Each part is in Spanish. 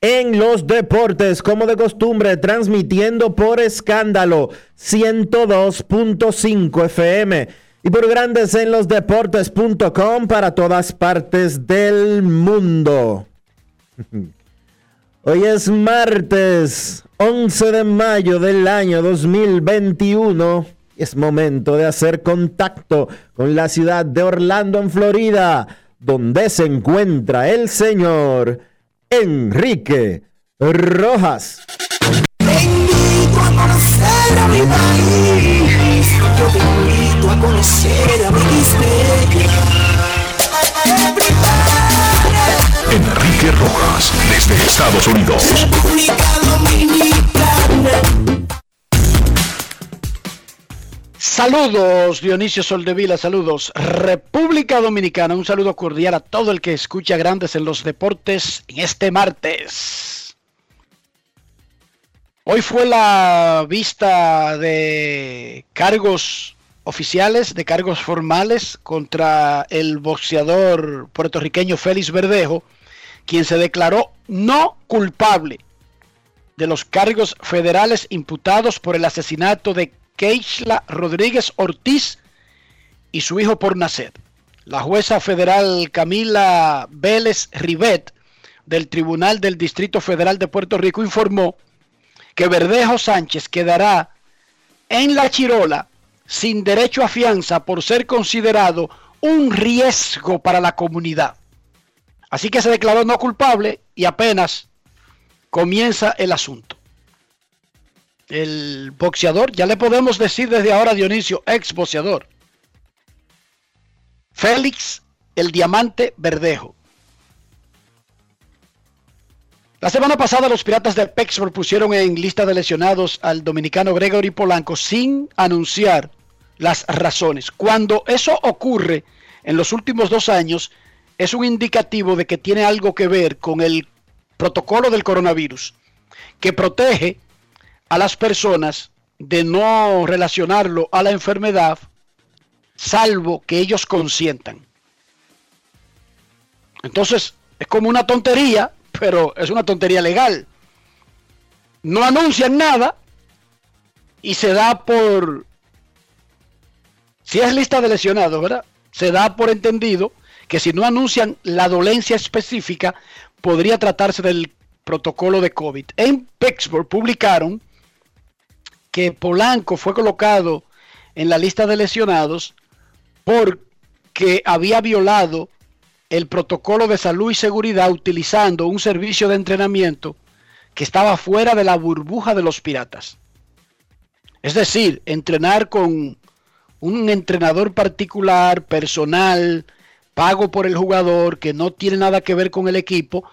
en los deportes, como de costumbre, transmitiendo por escándalo 102.5 FM y por grandes en los deportes.com para todas partes del mundo. Hoy es martes 11 de mayo del año 2021. Es momento de hacer contacto con la ciudad de Orlando, en Florida, donde se encuentra el señor Enrique Rojas. Te invito a conocer a mi país. Yo te invito a conocer a mi Enrique Rojas, desde Estados Unidos. República Dominicana. Saludos, Dionisio Soldevila, saludos. República Dominicana, un saludo cordial a todo el que escucha Grandes en los Deportes en este martes. Hoy fue la vista de cargos oficiales, de cargos formales contra el boxeador puertorriqueño Félix Verdejo, quien se declaró no culpable de los cargos federales imputados por el asesinato de Keishla Rodríguez Ortiz y su hijo por nacer. La jueza federal Camila Vélez Rivet del Tribunal del Distrito Federal de Puerto Rico informó que Verdejo Sánchez quedará en la Chirola sin derecho a fianza por ser considerado un riesgo para la comunidad. Así que se declaró no culpable y apenas comienza el asunto el boxeador, ya le podemos decir desde ahora Dionisio, ex boxeador. Félix el Diamante Verdejo. La semana pasada los Piratas de Pittsburgh pusieron en lista de lesionados al dominicano Gregory Polanco sin anunciar las razones. Cuando eso ocurre en los últimos dos años, es un indicativo de que tiene algo que ver con el protocolo del coronavirus, que protege a las personas de no relacionarlo a la enfermedad, salvo que ellos consientan. Entonces, es como una tontería, pero es una tontería legal. No anuncian nada y se da por... Si es lista de lesionados, ¿verdad? Se da por entendido que si no anuncian la dolencia específica, podría tratarse del protocolo de COVID. En Pittsburgh publicaron que Polanco fue colocado en la lista de lesionados porque había violado el protocolo de salud y seguridad utilizando un servicio de entrenamiento que estaba fuera de la burbuja de los piratas. Es decir, entrenar con un entrenador particular, personal, pago por el jugador, que no tiene nada que ver con el equipo,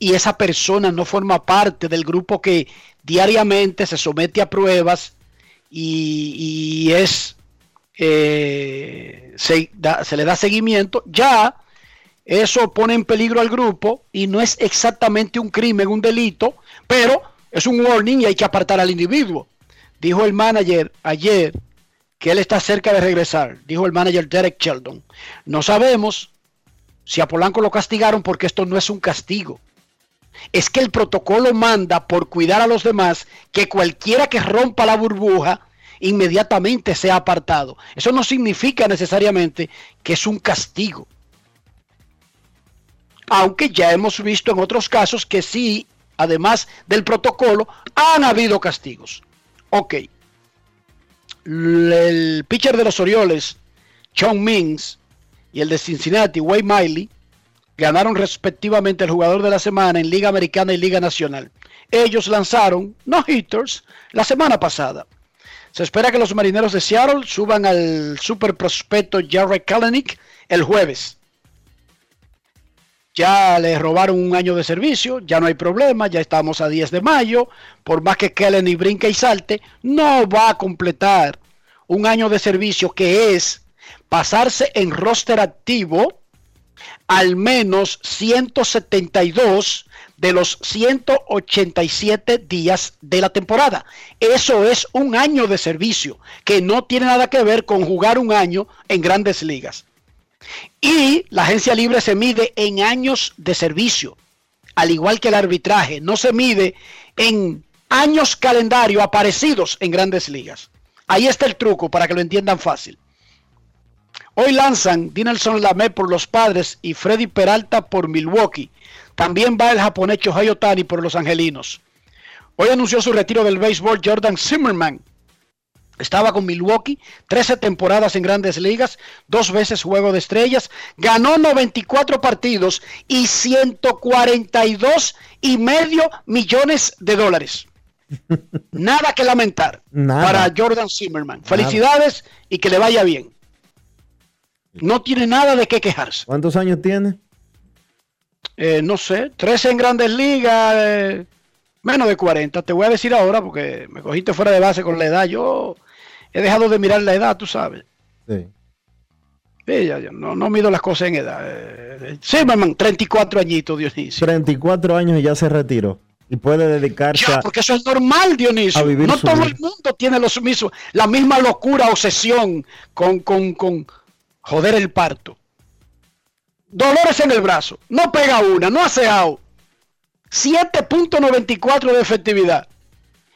y esa persona no forma parte del grupo que diariamente se somete a pruebas y, es eh, se, le da seguimiento, ya eso pone en peligro al grupo y no es exactamente un crimen, un delito, pero es un warning y hay que apartar al individuo. Dijo el manager ayer que él está cerca de regresar, dijo el manager Derek Sheldon. No sabemos si a Polanco lo castigaron porque esto no es un castigo. Es que el protocolo manda por cuidar a los demás que cualquiera que rompa la burbuja inmediatamente sea apartado. Eso no significa necesariamente que es un castigo aunque ya hemos visto en otros casos que sí, además del protocolo, han habido castigos. Ok. El pitcher de los Orioles, Chong Mings, y el de Cincinnati, Wade Miley, ganaron respectivamente el jugador de la semana en Liga Americana y Liga Nacional. Ellos lanzaron no hitters la semana pasada. Se espera que los marineros de Seattle suban al super prospecto Jared Kalenic el jueves ya le robaron un año de servicio, ya no hay problema, ya estamos a 10 de mayo, por más que y brinque y salte, no va a completar un año de servicio que es pasarse en roster activo al menos 172 de los 187 días de la temporada. Eso es un año de servicio que no tiene nada que ver con jugar un año en grandes ligas. Y la agencia libre se mide en años de servicio, al igual que el arbitraje, no se mide en años calendario aparecidos en grandes ligas. Ahí está el truco para que lo entiendan fácil. Hoy lanzan Dinelson Lamé por los padres y Freddy Peralta por Milwaukee. También va el japonés Shohei Otani por los angelinos. Hoy anunció su retiro del béisbol Jordan Zimmerman estaba con Milwaukee, 13 temporadas en grandes ligas, dos veces juego de estrellas, ganó 94 partidos y 142 y medio millones de dólares. Nada que lamentar para Jordan Zimmerman. Felicidades y que le vaya bien. No tiene nada de qué quejarse. ¿Cuántos años tiene? Eh, no sé, 13 en grandes ligas, eh, menos de 40. Te voy a decir ahora porque me cogiste fuera de base con la edad. Yo he dejado de mirar la edad, tú sabes. Sí. no, no mido las cosas en edad. Eh, sí, mamá, 34 añitos, Dionisio. 34 años y ya se retiró. Y puede dedicarse ya, porque eso es normal, Dionisio. no todo el mundo tiene los mismos, la misma locura, obsesión con, con, con joder el parto. Dolores en el brazo. No pega una, no hace out. 7.94 de efectividad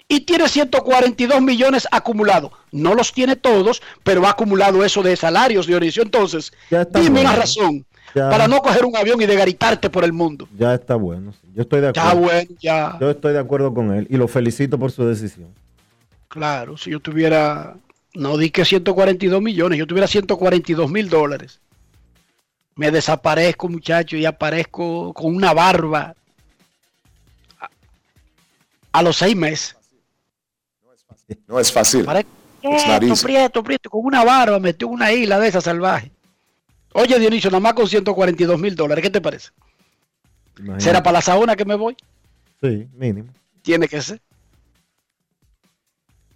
y tiene 142 millones acumulados. No los tiene todos, pero ha acumulado eso de salarios, Dionisio. Entonces, dime una razón para no coger un avión y degaritarte por el mundo. Ya está bueno. Yo estoy de acuerdo. bueno, ya. Yo estoy de acuerdo con él y lo felicito por su decisión. Claro, si yo tuviera, no di que 142 millones, yo tuviera 142 mil dólares. Me desaparezco, muchacho, y aparezco con una barba a los seis meses. No es fácil. Prieto, prieto, prieto, con una barba metió una isla de esa salvaje. Oye, Dionisio, nada más con 142 mil dólares, ¿qué te parece? ¿Será para la sauna que me voy? Sí, mínimo. Tiene que ser.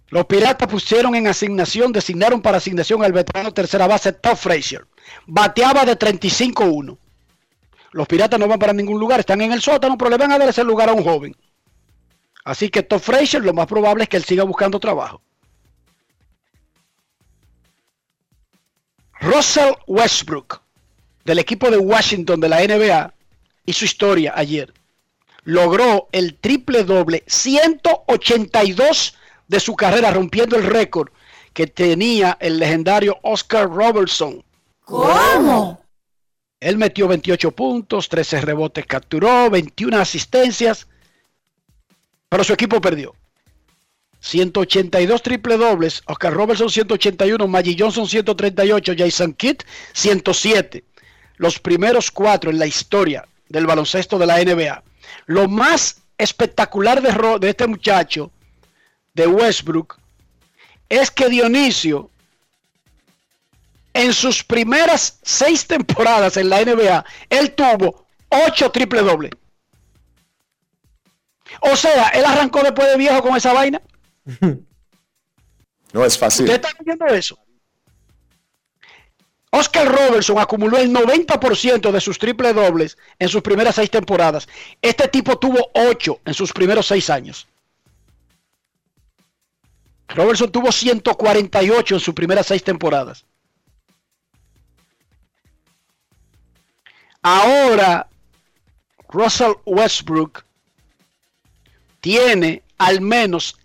Los piratas pusieron en asignación, designaron para asignación al veterano tercera base Top Frazier. Bateaba de 35-1. Los piratas no van para ningún lugar, están en el sótano, pero le van a dar ese lugar a un joven. Así que Top Frazier lo más probable es que él siga buscando trabajo. Russell Westbrook, del equipo de Washington de la NBA, hizo historia ayer. Logró el triple doble 182 de su carrera, rompiendo el récord que tenía el legendario Oscar Robertson. ¿Cómo? Él metió 28 puntos, 13 rebotes capturó, 21 asistencias pero su equipo perdió. 182 triple dobles, Oscar Robertson 181, Maggie Johnson 138, Jason Kidd 107. Los primeros cuatro en la historia del baloncesto de la NBA. Lo más espectacular de, de este muchacho, de Westbrook, es que Dionisio, en sus primeras seis temporadas en la NBA, él tuvo ocho triple dobles. O sea, él arrancó después de viejo con esa vaina. No es fácil. ¿Usted está viendo eso? Oscar Robertson acumuló el 90% de sus triple dobles en sus primeras seis temporadas. Este tipo tuvo 8 en sus primeros seis años. Robertson tuvo 148 en sus primeras seis temporadas. Ahora, Russell Westbrook tiene al menos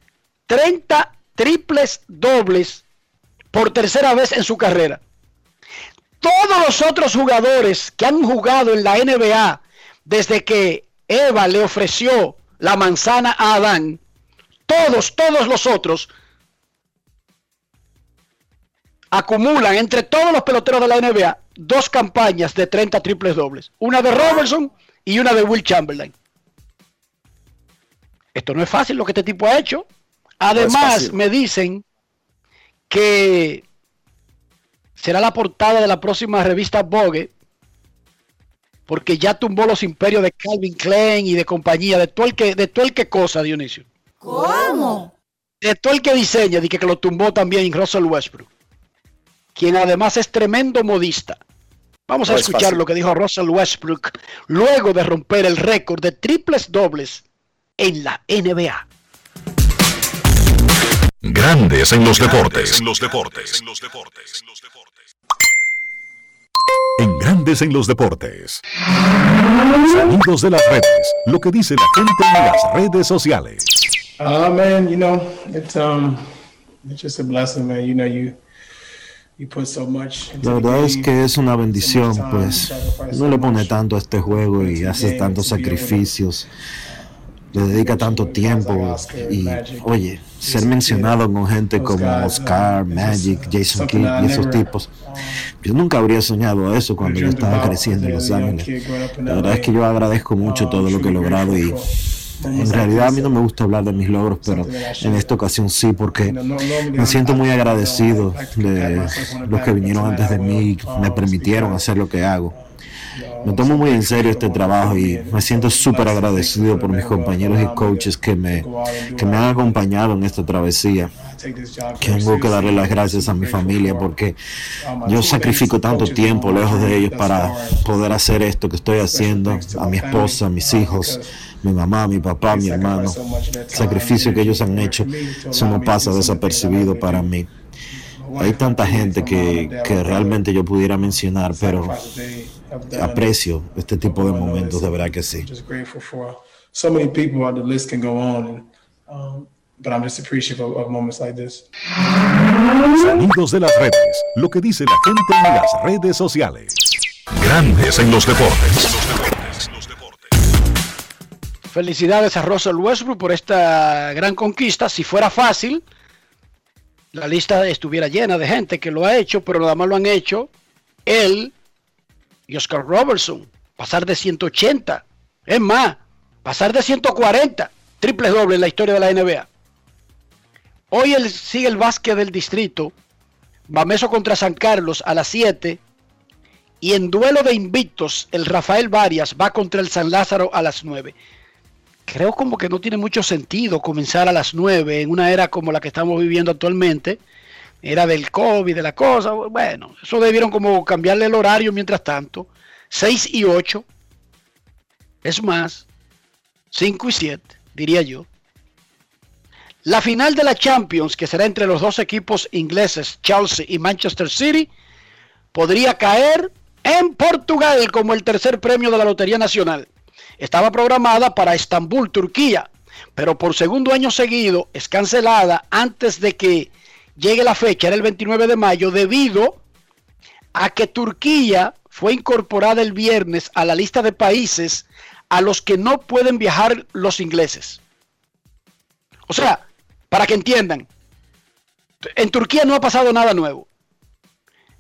30 triples dobles por tercera vez en su carrera. Todos los otros jugadores que han jugado en la NBA desde que Eva le ofreció la manzana a Adán, todos, todos los otros acumulan entre todos los peloteros de la NBA dos campañas de 30 triples dobles. Una de Robertson y una de Will Chamberlain. Esto no es fácil lo que este tipo ha hecho. Además, me dicen que será la portada de la próxima revista Vogue, porque ya tumbó los imperios de Calvin Klein y de compañía, de todo el que, de todo el que cosa, Dionisio. ¿Cómo? De todo el que diseña, de que, que lo tumbó también Russell Westbrook, quien además es tremendo modista. Vamos No a es escuchar fácil. lo que dijo Russell Westbrook luego de romper el récord de triples dobles en la NBA. Grandes en los deportes. En los deportes. En Grandes en los deportes. Sonidos de las redes. Lo que dice la gente en las redes sociales. Uh, man, you know, it's um, it's just a blessing, man. You know, you you put so much. into La verdad es que es una bendición, pues. no le pone tanto a este juego y hace tantos sacrificios, le dedica tanto tiempo y, oye, ser mencionado con gente como Oscar, Magic, Jason Kidd y esos tipos. Yo nunca habría soñado eso cuando yo estaba creciendo en Los Ángeles. La verdad es que yo agradezco mucho todo lo que he logrado y en realidad a mí no me gusta hablar de mis logros, pero en esta ocasión sí, porque me siento muy agradecido de los que vinieron antes de mí y me permitieron hacer lo que hago. Me tomo muy en serio este trabajo y me siento súper agradecido por mis compañeros y coaches que me, que me han acompañado en esta travesía. Tengo que darle las gracias a mi familia porque yo sacrifico tanto tiempo lejos de ellos para poder hacer esto que estoy haciendo, a mi esposa, a mis hijos, mi mamá, mi papá, mi hermano. El sacrificio que ellos han hecho, eso no pasa desapercibido para mí. Hay tanta gente que, que realmente yo pudiera mencionar, pero aprecio este tipo de momentos, de verdad que sí. But I'm just appreciative of, of moments like this. Sonidos de las redes. Lo que dice la gente en las redes sociales. Grandes en los deportes. Felicidades a Russell Westbrook por esta gran conquista. Si fuera fácil, la lista estuviera llena de gente que lo ha hecho, pero nada más lo han hecho él y Oscar Robertson. Pasar de 180. Es más, pasar de 140. Triple doble en la historia de la NBA. Hoy sigue el básquet del distrito. Bameso contra San Carlos a las 7. Y en duelo de invictos, el Rafael Varias va contra el San Lázaro a las 9 creo como que no tiene mucho sentido comenzar a las 9 en una era como la que estamos viviendo actualmente. Era del COVID, de la cosa. Bueno, eso debieron como cambiarle el horario mientras tanto. 6 y 8. Es más, 5 y 7, diría yo. La final de la Champions, que será entre los dos equipos ingleses, Chelsea y Manchester City, podría caer en Portugal como el tercer premio de la Lotería Nacional estaba programada para Estambul, Turquía, pero por segundo año seguido es cancelada antes de que llegue la fecha, era el 29 de mayo, debido a que Turquía fue incorporada el viernes a la lista de países a los que no pueden viajar los ingleses. O sea, para que entiendan, en Turquía no ha pasado nada nuevo.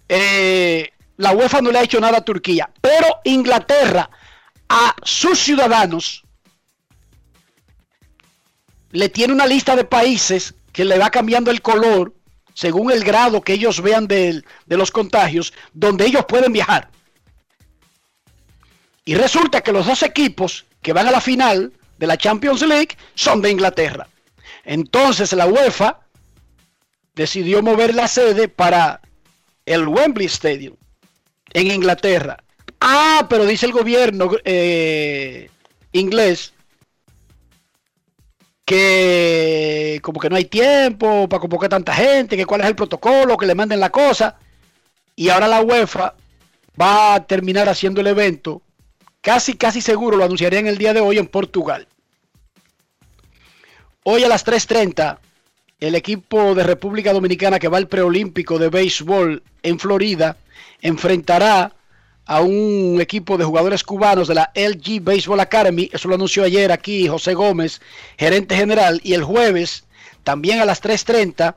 Eh, la UEFA no le ha hecho nada a Turquía, pero Inglaterra a sus ciudadanos le tiene una lista de países que le va cambiando el color según el grado que ellos vean de, de, los contagios, donde ellos pueden viajar. Y resulta que los dos equipos que van a la final de la Champions League son de Inglaterra. Entonces la UEFA decidió mover la sede para el Wembley Stadium, en Inglaterra. Ah, pero dice el gobierno eh, inglés que como que no hay tiempo para convocar tanta gente, que cuál es el protocolo, que le manden la cosa. Y ahora la UEFA va a terminar haciendo el evento. Casi, casi seguro lo anunciarían el día de hoy en Portugal. Hoy a las 3.30, el equipo de República Dominicana que va al preolímpico de béisbol en Florida enfrentará a un equipo de jugadores cubanos de la LG Baseball Academy. Eso lo anunció ayer aquí José Gómez, gerente general. Y el jueves, también a las 3.30,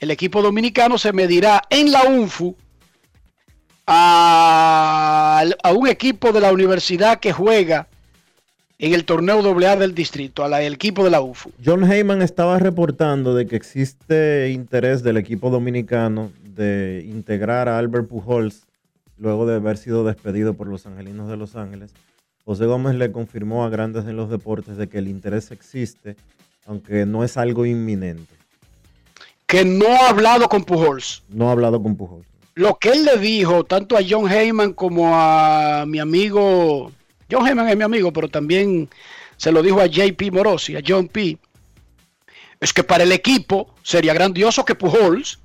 el equipo dominicano se medirá en la UNFU a, a un equipo de la universidad que juega en el torneo AA del distrito, al equipo de la UFU. John Heyman estaba reportando de que existe interés del equipo dominicano de integrar a Albert Pujols luego de haber sido despedido por los Angelinos de Los Ángeles. José Gómez le confirmó a Grandes en los Deportes de que el interés existe, aunque no es algo inminente. Que no ha hablado con Pujols. No ha hablado con Pujols. Lo que él le dijo, tanto a John Heyman como a mi amigo, John Heyman es mi amigo, pero también se lo dijo a JP Morosi, a John P. Es que para el equipo sería grandioso que Pujols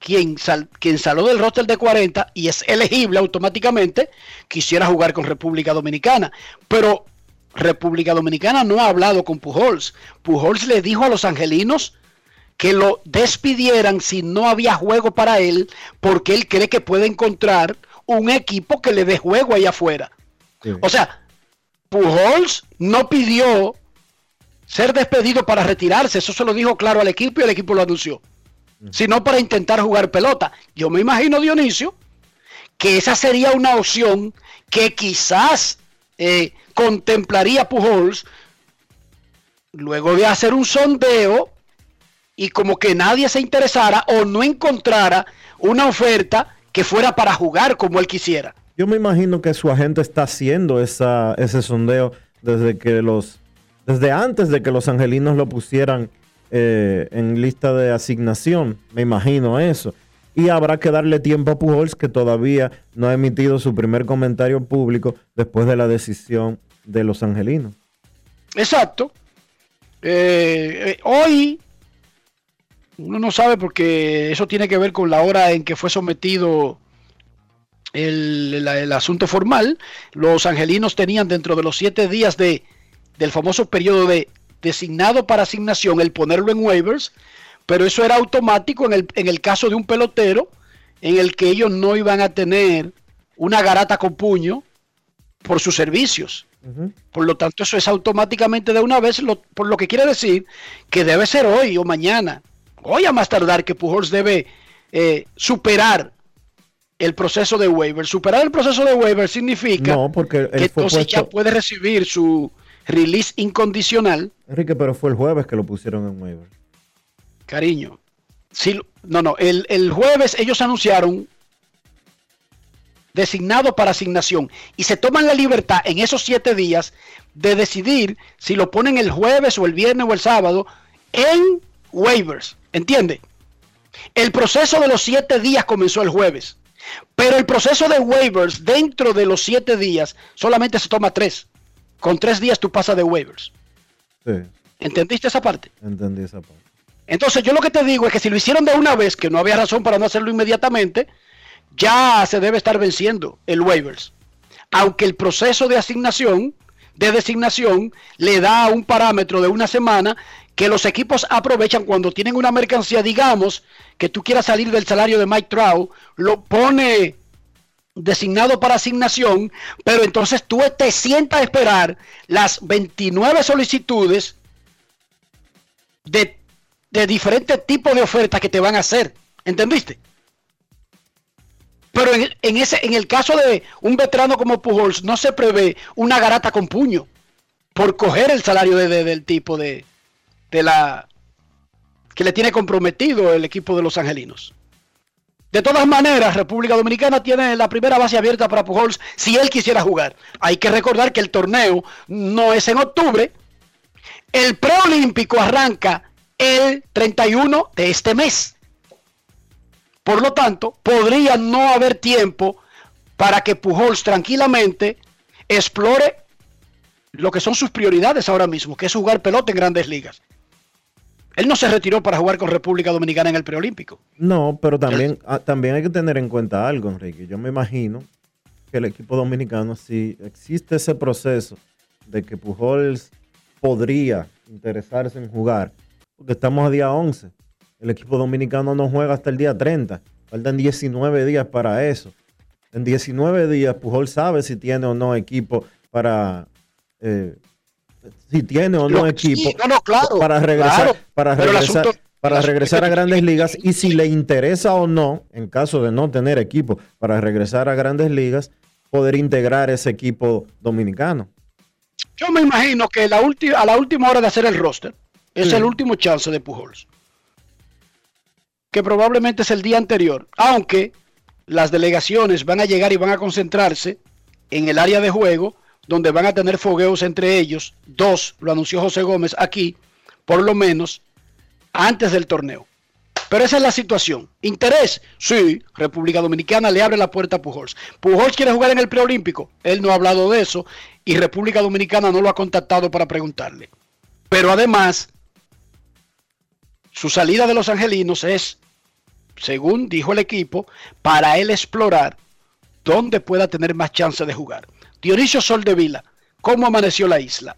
quien, sal, quien salió del roster de 40 y es elegible automáticamente, quisiera jugar con República Dominicana. Pero República Dominicana no ha hablado con Pujols. Pujols le dijo a los angelinos que lo despidieran si no había juego para él, porque él cree que puede encontrar un equipo que le dé juego ahí afuera. Sí. O sea, Pujols no pidió ser despedido para retirarse, eso se lo dijo claro al equipo y el equipo lo anunció sino para intentar jugar pelota. Yo me imagino, Dionisio, que esa sería una opción que quizás eh, contemplaría Pujols luego de hacer un sondeo y como que nadie se interesara o no encontrara una oferta que fuera para jugar como él quisiera. Yo me imagino que su agente está haciendo esa, ese sondeo desde que los desde antes de que los angelinos lo pusieran eh, en lista de asignación, me imagino eso. Y habrá que darle tiempo a Pujols, que todavía no ha emitido su primer comentario público después de la decisión de los angelinos. Exacto. Eh, eh, hoy, uno no sabe porque eso tiene que ver con la hora en que fue sometido el, el, el asunto formal. Los angelinos tenían dentro de los siete días de, del famoso periodo de designado para asignación el ponerlo en waivers, pero eso era automático en el, en el caso de un pelotero en el que ellos no iban a tener una garata con puño por sus servicios. Uh -huh. Por lo tanto, eso es automáticamente de una vez, lo, por lo que quiere decir que debe ser hoy o mañana, hoy a más tardar, que Pujols debe eh, superar el proceso de waiver. Superar el proceso de waiver significa no, porque que entonces puesto... ya puede recibir su release incondicional. Enrique, pero fue el jueves que lo pusieron en waiver. Cariño. Sí, no, no, el, el jueves ellos anunciaron designado para asignación y se toman la libertad en esos siete días de decidir si lo ponen el jueves o el viernes o el sábado en waivers. ¿Entiende? El proceso de los siete días comenzó el jueves, pero el proceso de waivers dentro de los siete días solamente se toma tres. Con tres días tú pasas de waivers. Sí. ¿Entendiste esa parte? Entendí esa parte. Entonces yo lo que te digo es que si lo hicieron de una vez, que no había razón para no hacerlo inmediatamente, ya se debe estar venciendo el waivers. Aunque el proceso de asignación, de designación, le da un parámetro de una semana que los equipos aprovechan cuando tienen una mercancía, digamos, que tú quieras salir del salario de Mike Trout, lo pone designado para asignación, pero entonces tú te sientas a esperar las 29 solicitudes de, de diferentes tipos de ofertas que te van a hacer. ¿Entendiste? Pero en, en, ese, en el caso de un veterano como Pujols, no se prevé una garata con puño por coger el salario de, de, del tipo de, de la que le tiene comprometido el equipo de los angelinos. De todas maneras, República Dominicana tiene la primera base abierta para Pujols si él quisiera jugar. Hay que recordar que el torneo no es en octubre. El preolímpico arranca el 31 de este mes. Por lo tanto, podría no haber tiempo para que Pujols tranquilamente explore lo que son sus prioridades ahora mismo, que es jugar pelota en grandes ligas. Él no se retiró para jugar con República Dominicana en el preolímpico. No, pero también, ah, también hay que tener en cuenta algo, Enrique. Yo me imagino que el equipo dominicano, si existe ese proceso de que Pujols podría interesarse en jugar, porque estamos a día 11, el equipo dominicano no juega hasta el día 30, faltan 19 días para eso. En 19 días Pujols sabe si tiene o no equipo para... eh, si tiene o no Lo- equipo sí, no, no, claro, para regresar, claro, para regresar, asunto- para a grandes ligas y si le interesa o no, en caso de no tener equipo para regresar a grandes ligas, poder integrar ese equipo dominicano. Yo me imagino que la a la última hora de hacer el roster es Sí. el último chance de Pujols. Que probablemente es el día anterior. Aunque las delegaciones van a llegar y van a concentrarse en el área de juego, donde van a tener fogueos entre ellos. Dos, lo anunció José Gómez aquí, por lo menos, antes del torneo. Pero esa es la situación. ¿Interés? Sí, República Dominicana le abre la puerta a Pujols. Pujols quiere jugar en el preolímpico. Él no ha hablado de eso y República Dominicana no lo ha contactado para preguntarle. Pero además, su salida de los angelinos es, según dijo el equipo, para él explorar dónde pueda tener más chance de jugar. Dionisio Soldevila, ¿cómo amaneció la isla?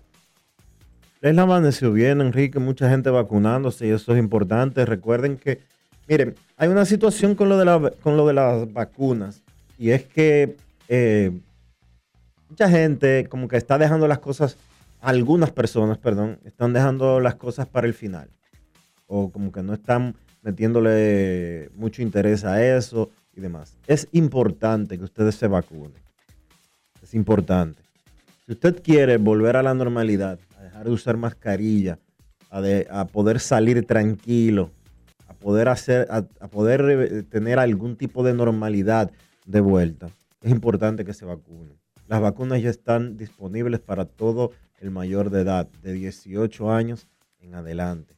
Les amaneció bien, Enrique, mucha gente vacunándose y eso es importante. Recuerden que, miren, hay una situación con lo de, la- con lo de las vacunas y es que eh, mucha gente como que está dejando las cosas, algunas personas, perdón, están dejando las cosas para el final o como que no están metiéndole mucho interés a eso y demás. Es importante que ustedes se vacunen. Es importante. Si usted quiere volver a la normalidad, a dejar de usar mascarilla, a, de- a poder salir tranquilo, a poder hacer, a, a poder eh, tener algún tipo de normalidad de vuelta, es importante que se vacunen. Las vacunas ya están disponibles para todo el mayor de edad, de 18 años en adelante.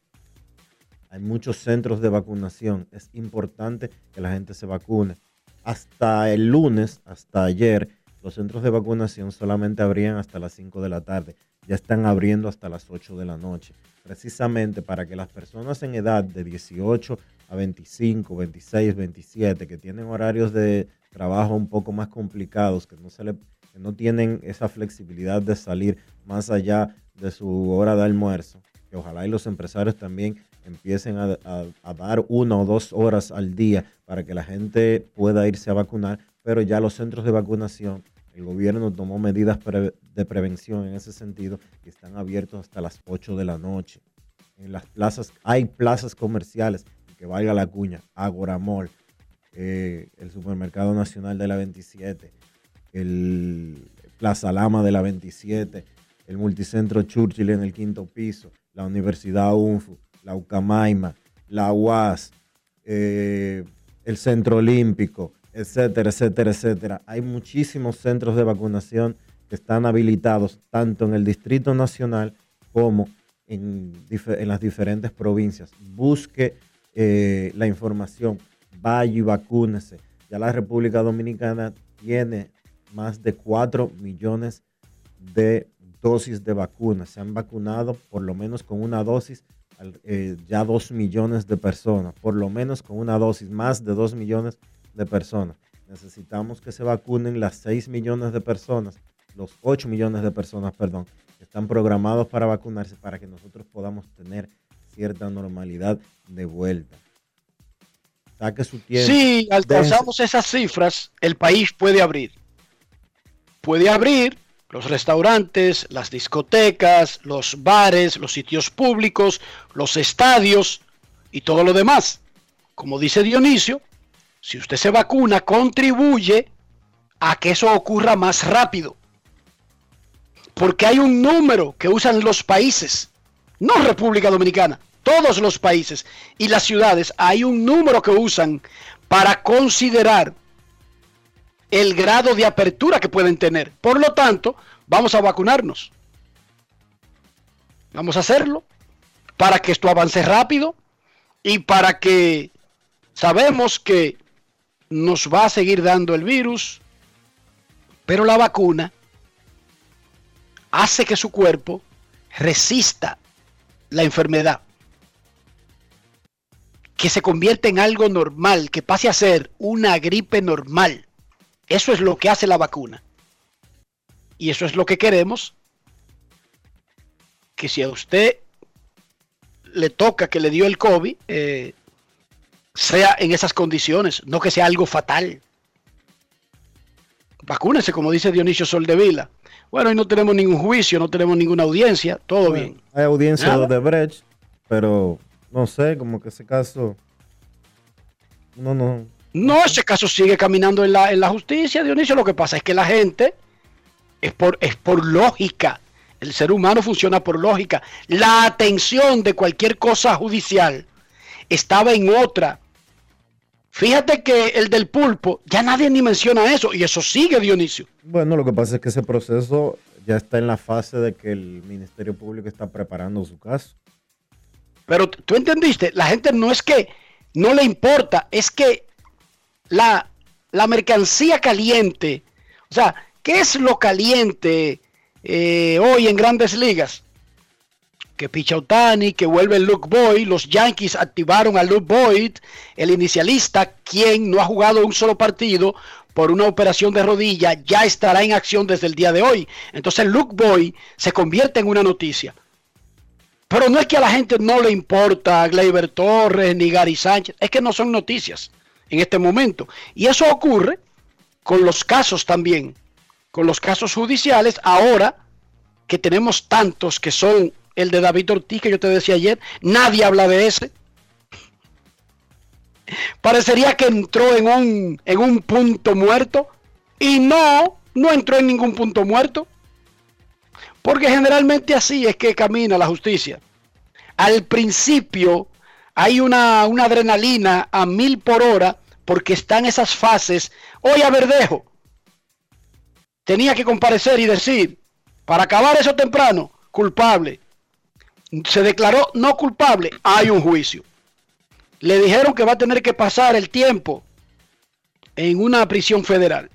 Hay muchos centros de vacunación. Es importante que la gente se vacune. Hasta el lunes, hasta ayer, los centros de vacunación solamente abrían hasta las 5 de la tarde. Ya están abriendo hasta las 8 de la noche. Precisamente para que las personas en edad de 18 a 25, 26, 27, que tienen horarios de trabajo un poco más complicados, que no, se le, que no tienen esa flexibilidad de salir más allá de su hora de almuerzo, que ojalá y los empresarios también empiecen a, dar una o dos horas al día para que la gente pueda irse a vacunar, pero ya los centros de vacunación, el gobierno tomó medidas de prevención en ese sentido y están abiertos hasta las 8 de la noche. En las plazas, hay plazas comerciales, que valga la cuña, Agora Mall, eh, el Supermercado Nacional de la 27, el Plaza Lama de la 27, el Multicentro Churchill en el quinto piso, la Universidad UNFU, la Ucamaima, la UAS, eh, el Centro Olímpico, etcétera, etcétera, etcétera. Hay muchísimos centros de vacunación que están habilitados tanto en el Distrito Nacional como en, las diferentes provincias. Busque eh, la información, vaya y vacúnese. Ya la República Dominicana tiene más de 4 millones de dosis de vacunas. Se han vacunado por lo menos con una dosis eh, ya 2 millones de personas, por lo menos con una dosis, más de 2 millones de personas. Necesitamos que se vacunen las 6 millones de personas, los 8 millones de personas, perdón, que están programados para vacunarse para que nosotros podamos tener cierta normalidad de vuelta. Saque su tiempo. Si alcanzamos esas cifras, el país puede abrir. Puede abrir los restaurantes, las discotecas, los bares, los sitios públicos, los estadios y todo lo demás. Como dice Dionisio, si usted se vacuna, contribuye a que eso ocurra más rápido. Porque hay un número que usan los países, no República Dominicana, todos los países y las ciudades, hay un número que usan para considerar el grado de apertura que pueden tener. Por lo tanto, vamos a vacunarnos. Vamos a hacerlo para que esto avance rápido y para que sabemos que nos va a seguir dando el virus Pero la vacuna hace que su cuerpo resista la enfermedad. Que se convierta en algo normal, que pase a ser una gripe normal. Eso es lo que hace la vacuna. Y eso es lo que queremos. Que si a usted le toca que le dio el COVID, eh, sea en esas condiciones, no que sea algo fatal. Vacúnese, como dice Dionisio Soldevila. Bueno, y no tenemos ningún juicio, no tenemos ninguna audiencia, todo Bueno, bien. Hay audiencia Nada. de Brecht, pero no sé, como que ese caso. No, no. No, ese caso sigue caminando en la, en la justicia, Dionisio. Lo que pasa es que la gente es por, es por lógica. El ser humano funciona por lógica. La atención de cualquier cosa judicial estaba en otra. Fíjate que el del pulpo, ya nadie ni menciona eso. Y eso sigue, Dionisio. Bueno, lo que pasa es que ese proceso ya está en la fase de que el Ministerio Público está preparando su caso. Pero tú entendiste, la gente no es que no le importa, es que la, la mercancía caliente, o sea, ¿qué es lo caliente eh, hoy en grandes ligas? Que picha Otani, que vuelve Luke Boyd, los Yankees activaron a Luke Boyd, el inicialista, quien no ha jugado un solo partido por una operación de rodilla, ya estará en acción desde el día de hoy. Entonces Luke Boyd se convierte en una noticia. Pero no es que a la gente no le importa Gleyber Torres ni Gary Sánchez, es que no son noticias en este momento. Y eso ocurre con los casos también, con los casos judiciales, ahora que tenemos tantos que son el de David Ortiz, que yo te decía ayer, nadie habla de ese. Parecería que entró en un, en un punto muerto y no, no entró en ningún punto muerto. Porque generalmente así es que camina la justicia. Al principio hay una, adrenalina a mil por hora porque están esas fases. Oye, Verdejo, tenía que comparecer y decir, para acabar eso temprano, culpable. Se declaró no culpable, hay un juicio. Le dijeron que va a tener que pasar el tiempo en una prisión federal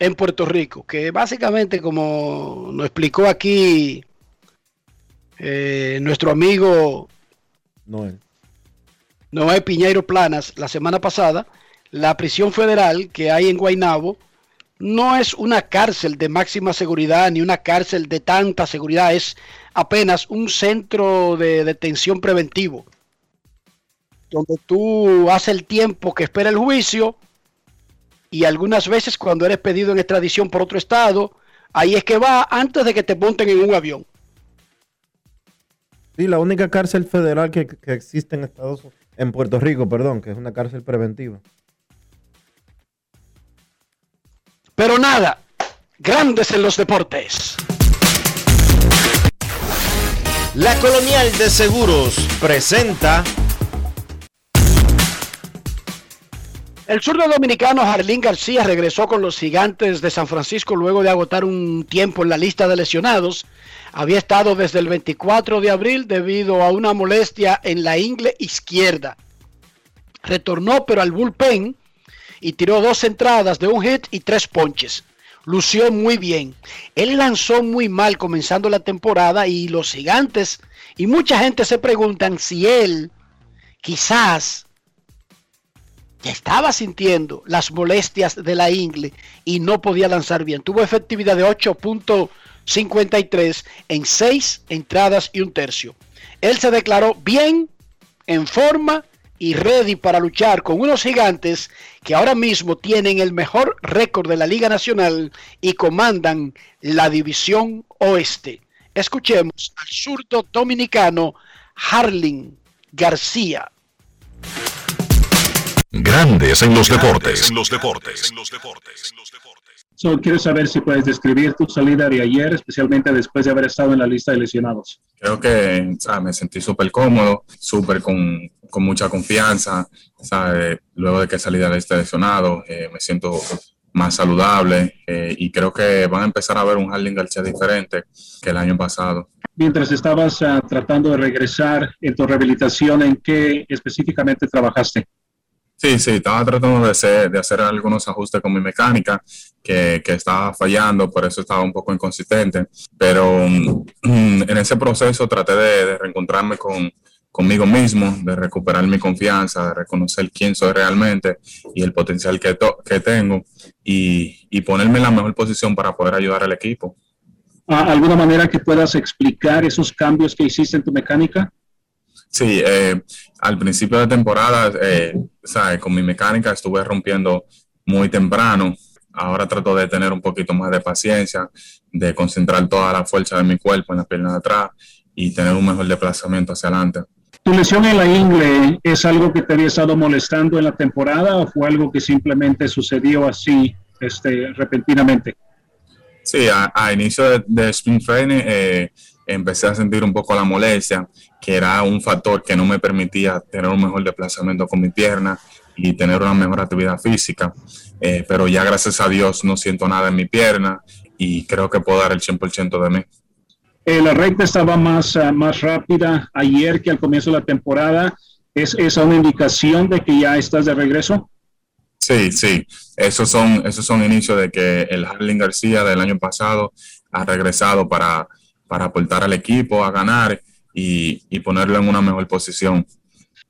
en Puerto Rico, que básicamente como nos explicó aquí eh, nuestro amigo Noel. Noé Piñeiro Planas la semana pasada, la prisión federal que hay en Guaynabo no es una cárcel de máxima seguridad ni una cárcel de tanta seguridad, es apenas un centro de detención preventivo, donde tú haces el tiempo que espera el juicio y algunas veces cuando eres pedido en extradición por otro estado, ahí es que va antes de que te monten en un avión. Sí, la única cárcel federal que, que existe en Estados Unidos, en Puerto Rico, perdón, que es una cárcel preventiva. Pero nada, grandes en los deportes. La Colonial de Seguros presenta El zurdo dominicano Jarlín García regresó con los gigantes de San Francisco luego de agotar un tiempo en la lista de lesionados. Había estado desde el 24 de abril debido a una molestia en la ingle izquierda. Retornó pero al bullpen y tiró dos entradas de un hit y tres ponches. Lució muy bien. Él lanzó muy mal comenzando la temporada y los gigantes y mucha gente se preguntan si él quizás ya estaba sintiendo las molestias de la ingle y no podía lanzar bien. Tuvo efectividad de 8.53 en 6 entradas y un tercio. Él se declaró bien, en forma y ready para luchar con unos gigantes que ahora mismo tienen el mejor récord de la Liga Nacional y comandan la división oeste. Escuchemos al zurdo dominicano Harling García. Grandes en los deportes. En los deportes. So, quiero saber si puedes describir tu salida de ayer, especialmente después de haber estado en la lista de lesionados. Creo que o sea, me sentí súper cómodo, súper con, con mucha confianza. ¿sabe? Luego de que salí del este lesionado, eh, me siento más saludable eh, y creo que van a empezar a ver un Harling García diferente que el año pasado. Mientras estabas ah, tratando de regresar en tu rehabilitación, ¿en qué específicamente trabajaste? Sí, sí, estaba tratando de hacer, algunos ajustes con mi mecánica que, que estaba fallando, por eso estaba un poco inconsistente. Pero mm, en ese proceso traté de, reencontrarme con, conmigo mismo, de recuperar mi confianza, de reconocer quién soy realmente y el potencial que, que tengo y, y ponerme en la mejor posición para poder ayudar al equipo. ¿Alguna manera que puedas explicar esos cambios que hiciste en tu mecánica? Sí, eh, al principio de temporada, eh, ¿sabe? con mi mecánica estuve rompiendo muy temprano. Ahora trato de tener un poquito más de paciencia, de concentrar toda la fuerza de mi cuerpo en la pierna de atrás y tener un mejor desplazamiento hacia adelante. ¿Tu lesión en la ingle es algo que te había estado molestando en la temporada o fue algo que simplemente sucedió así este, repentinamente? Sí, a, a inicio de, de spring training eh, empecé a sentir un poco la molestia, que era un factor que no me permitía tener un mejor desplazamiento con mi pierna y tener una mejor actividad física. Eh, pero ya gracias a Dios no siento nada en mi pierna y creo que puedo dar el 100% de mí. Eh, la recta estaba más, ah, más rápida ayer que al comienzo de la temporada. ¿Es esa una indicación de que ya estás de regreso? Sí, sí, esos son, esos son inicios de que el Harling García del año pasado ha regresado para, para aportar al equipo, a ganar y, y ponerlo en una mejor posición.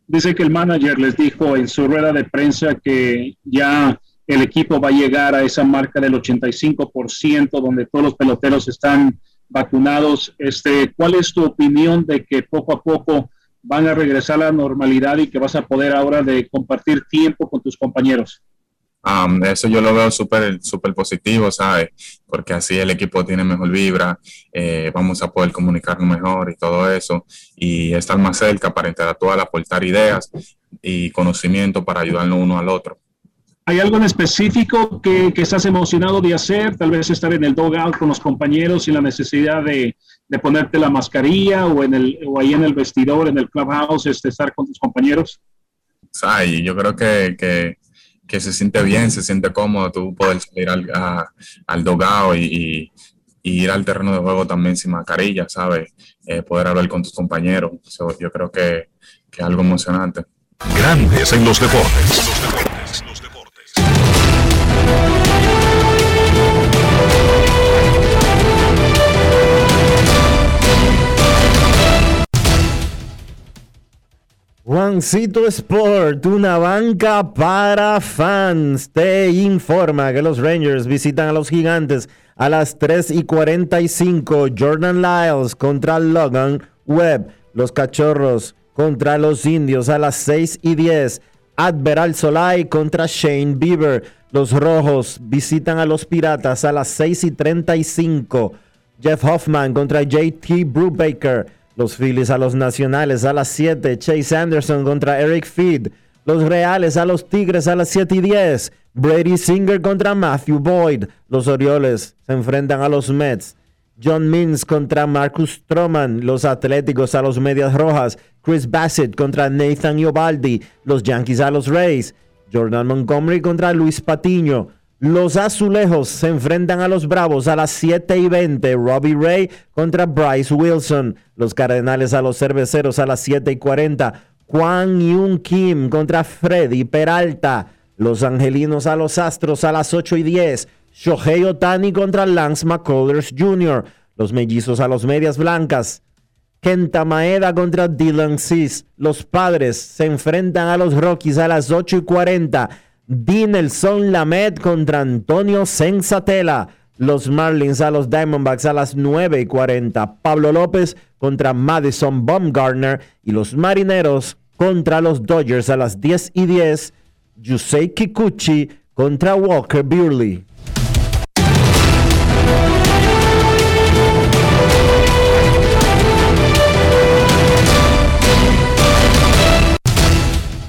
Dice que el manager les dijo en su rueda de prensa que ya el equipo va a llegar a esa marca del 85%, donde todos los peloteros están vacunados. Este, ¿Cuál es tu opinión de que poco a poco van a regresar a la normalidad y que vas a poder ahora de compartir tiempo con tus compañeros? Um, eso yo lo veo súper súper positivo, ¿sabes? Porque así el equipo tiene mejor vibra, eh, vamos a poder comunicarnos mejor y todo eso, y estar más cerca para interactuar, aportar ideas y conocimiento para ayudarnos uno al otro. ¿Hay algo en específico que, que estás emocionado de hacer? Tal vez estar en el dogout con los compañeros sin la necesidad de, de ponerte la mascarilla o, en el, o ahí en el vestidor, en el clubhouse, este, estar con tus compañeros. ¿Sabes? Yo creo que, que, que, se siente bien, se siente cómodo tú poder salir al, al dogado y, ir al terreno de juego también sin mascarilla, ¿sabes? Eh, poder hablar con tus compañeros. Yo creo que, que es algo emocionante. Grandes en los deportes. Juancito Sport, una banca para fans, te informa que los Rangers visitan a los Gigantes a las 3 y 45. Jordan Lyles contra Logan Webb. Los Cachorros contra los Indios a las 6 y 10. Adveral Solai contra Shane Bieber. Los Rojos visitan a los Piratas a las 6 y 35. Jeff Hoffman contra JT Brubaker. Los Phillies a los Nacionales a las 7. Chase Anderson contra Eric Feed. Los Reales a los Tigres a las 7 y 10. Brady Singer contra Matthew Boyd. Los Orioles se enfrentan a los Mets. John Means contra Marcus Stroman. Los Atléticos a los Medias Rojas. Chris Bassett contra Nathan Iobaldi. Los Yankees a los Rays. Jordan Montgomery contra Luis Patiño. Los Azulejos se enfrentan a los Bravos a las 7 y 20. Robbie Ray contra Bryce Wilson. Los Cardenales a los Cerveceros a las 7 y 40. Juan Yun Kim contra Freddy Peralta. Los Angelinos a los Astros a las 8 y 10. Shohei Otani contra Lance McCullers Jr. Los Mellizos a los Medias Blancas. Kenta Maeda contra Dylan Cis. Los Padres se enfrentan a los Rockies a las 8 y 40. Dinelson Lamed contra Antonio Sensatela. Los Marlins a los Diamondbacks a las 9 y 40. Pablo López contra Madison Baumgartner. Y los Marineros contra los Dodgers a las 10 y 10. Yusei Kikuchi contra Walker Buehler.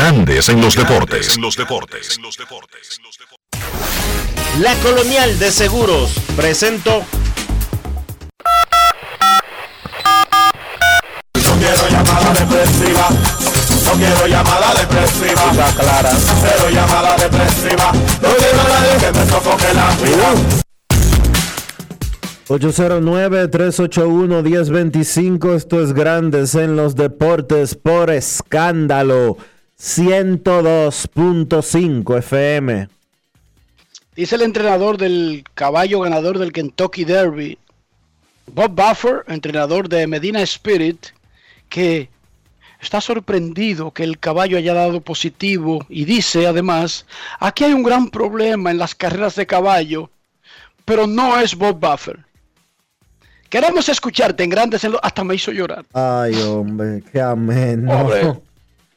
Grandes en los deportes. En los deportes. La Colonial de Seguros presentó. No quiero llamada depresiva. No quiero llamada depresiva. Está clara. Cero llamada depresiva. No quiero a nadie que me sofoque la vida. 809-381-1025, esto es Grandes en los Deportes por escándalo 102.5 FM. Dice el entrenador del caballo ganador del Kentucky Derby, Bob Buffer, entrenador de Medina Spirit, que está sorprendido que el caballo haya dado positivo y dice además, aquí hay un gran problema en las carreras de caballo, pero no es Bob Buffer. Queremos escucharte en grandes en lo- hasta me hizo llorar. Ay, hombre, qué ameno. Pobre.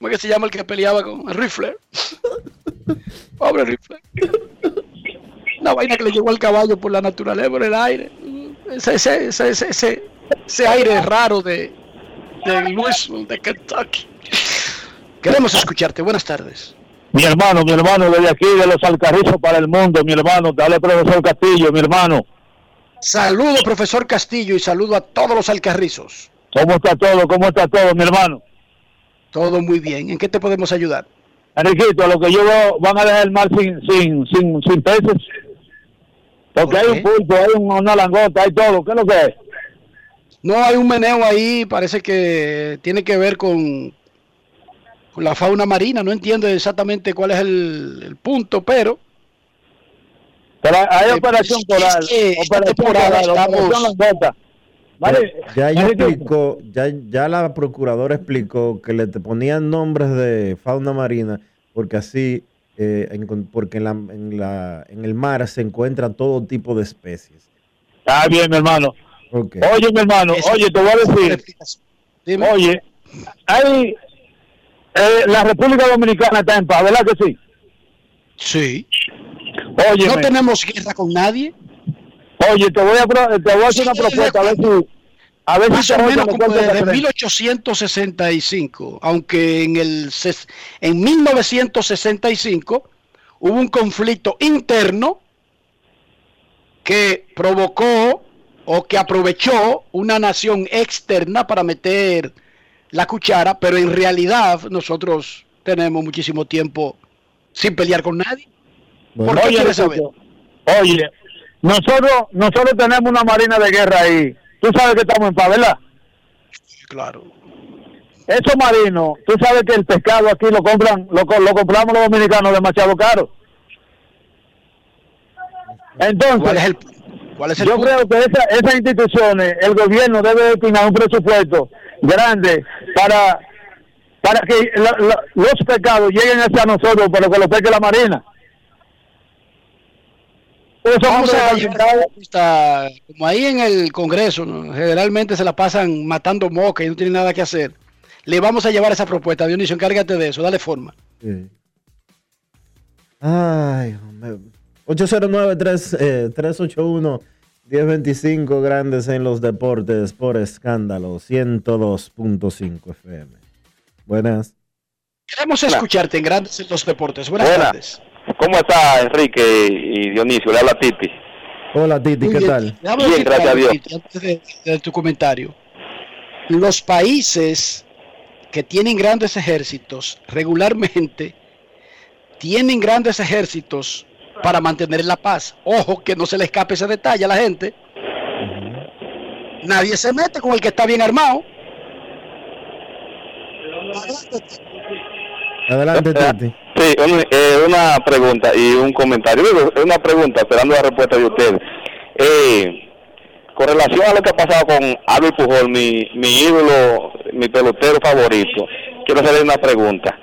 ¿Cómo es que se llama el que peleaba con el rifle? Pobre rifle. Una vaina que le llegó al caballo por la naturaleza, por el aire. Ese, ese, ese, ese, ese- ese aire raro de, de Louisville, de Kentucky. Queremos escucharte. Buenas tardes. Mi hermano, mi hermano, desde aquí de los Alcarrizos para el mundo, mi hermano, dale profesor Castillo, mi hermano. Saludo, profesor Castillo, y saludo a todos los alcarrizos. ¿Cómo está todo? ¿Cómo está todo, mi hermano? Todo muy bien. ¿En qué te podemos ayudar? Enriquito, a lo que yo veo, van a dejar el mar sin, sin, sin, sin peces. Porque hay un pulpo, hay un- una langota, hay todo. ¿Qué es lo que es? No hay un meneo ahí, parece que tiene que ver con, con la fauna marina. No entiendo exactamente cuál es el, el punto, pero Pero hay- Eh, operación es coral, que esta operación coral, estamos- operación langota. Vale, Ya explicó, ya, ya la procuradora explicó que le te ponían nombres de fauna marina porque así, eh, porque en, la, en, la, en el mar se encuentra todo tipo de especies. Está bien, mi hermano. Oye, mi hermano, oye, te voy a decir. Oye, hay. eh, la República Dominicana está en paz, ¿verdad que sí? Sí. Oye, no tenemos guerra con nadie. oye, te voy a, pro- te voy a hacer una propuesta, a ver si. A ver Más si o menos me como desde cresta. 1865, aunque en el ses- en 1965 hubo un conflicto interno que provocó o que aprovechó una nación externa para meter la cuchara, pero en realidad nosotros tenemos muchísimo tiempo sin pelear con nadie. ¿Por qué Oye, quieres saber? Oye, nosotros, nosotros tenemos una marina de guerra ahí. Tú sabes que estamos en paz, ¿verdad? Claro. Esos marinos, tú sabes que el pescado aquí lo compran, lo, lo compramos los dominicanos demasiado caro. Entonces, ¿Cuál es el, cuál es el yo punto? creo que esa- esas instituciones, el gobierno debe destinar un presupuesto grande para para que la- la- los pescados lleguen hacia nosotros, pero que lo pesque la marina. Eso Vamos a propuesta, como ahí en el Congreso, ¿no? generalmente se la pasan matando moscas y no tienen nada que hacer. Le vamos a llevar esa propuesta, Dionisio, encárgate de eso, dale forma. Sí. Ay, hombre. 809-381-1025 Grandes en los Deportes por escándalo 102.5 FM. Buenas. Queremos escucharte en Grandes en los Deportes. Buenas Buenas. tardes. ¿Cómo está Enrique y Dionisio? Le habla Titi. Hola Titi, ¿qué bien. tal? Bien, gracias a Dios. Antes de, de tu comentario. Los países que tienen grandes ejércitos regularmente tienen grandes ejércitos para mantener la paz. Ojo, que no se le escape ese detalle a la gente. Nadie se mete con el que está bien armado. Adelante Titi. Sí, un- eh, una pregunta y un comentario. Una pregunta, esperando la respuesta de ustedes. Eh, con relación a lo que ha pasado con Albert Pujol, mi, mi ídolo, mi pelotero favorito, quiero hacerle una pregunta.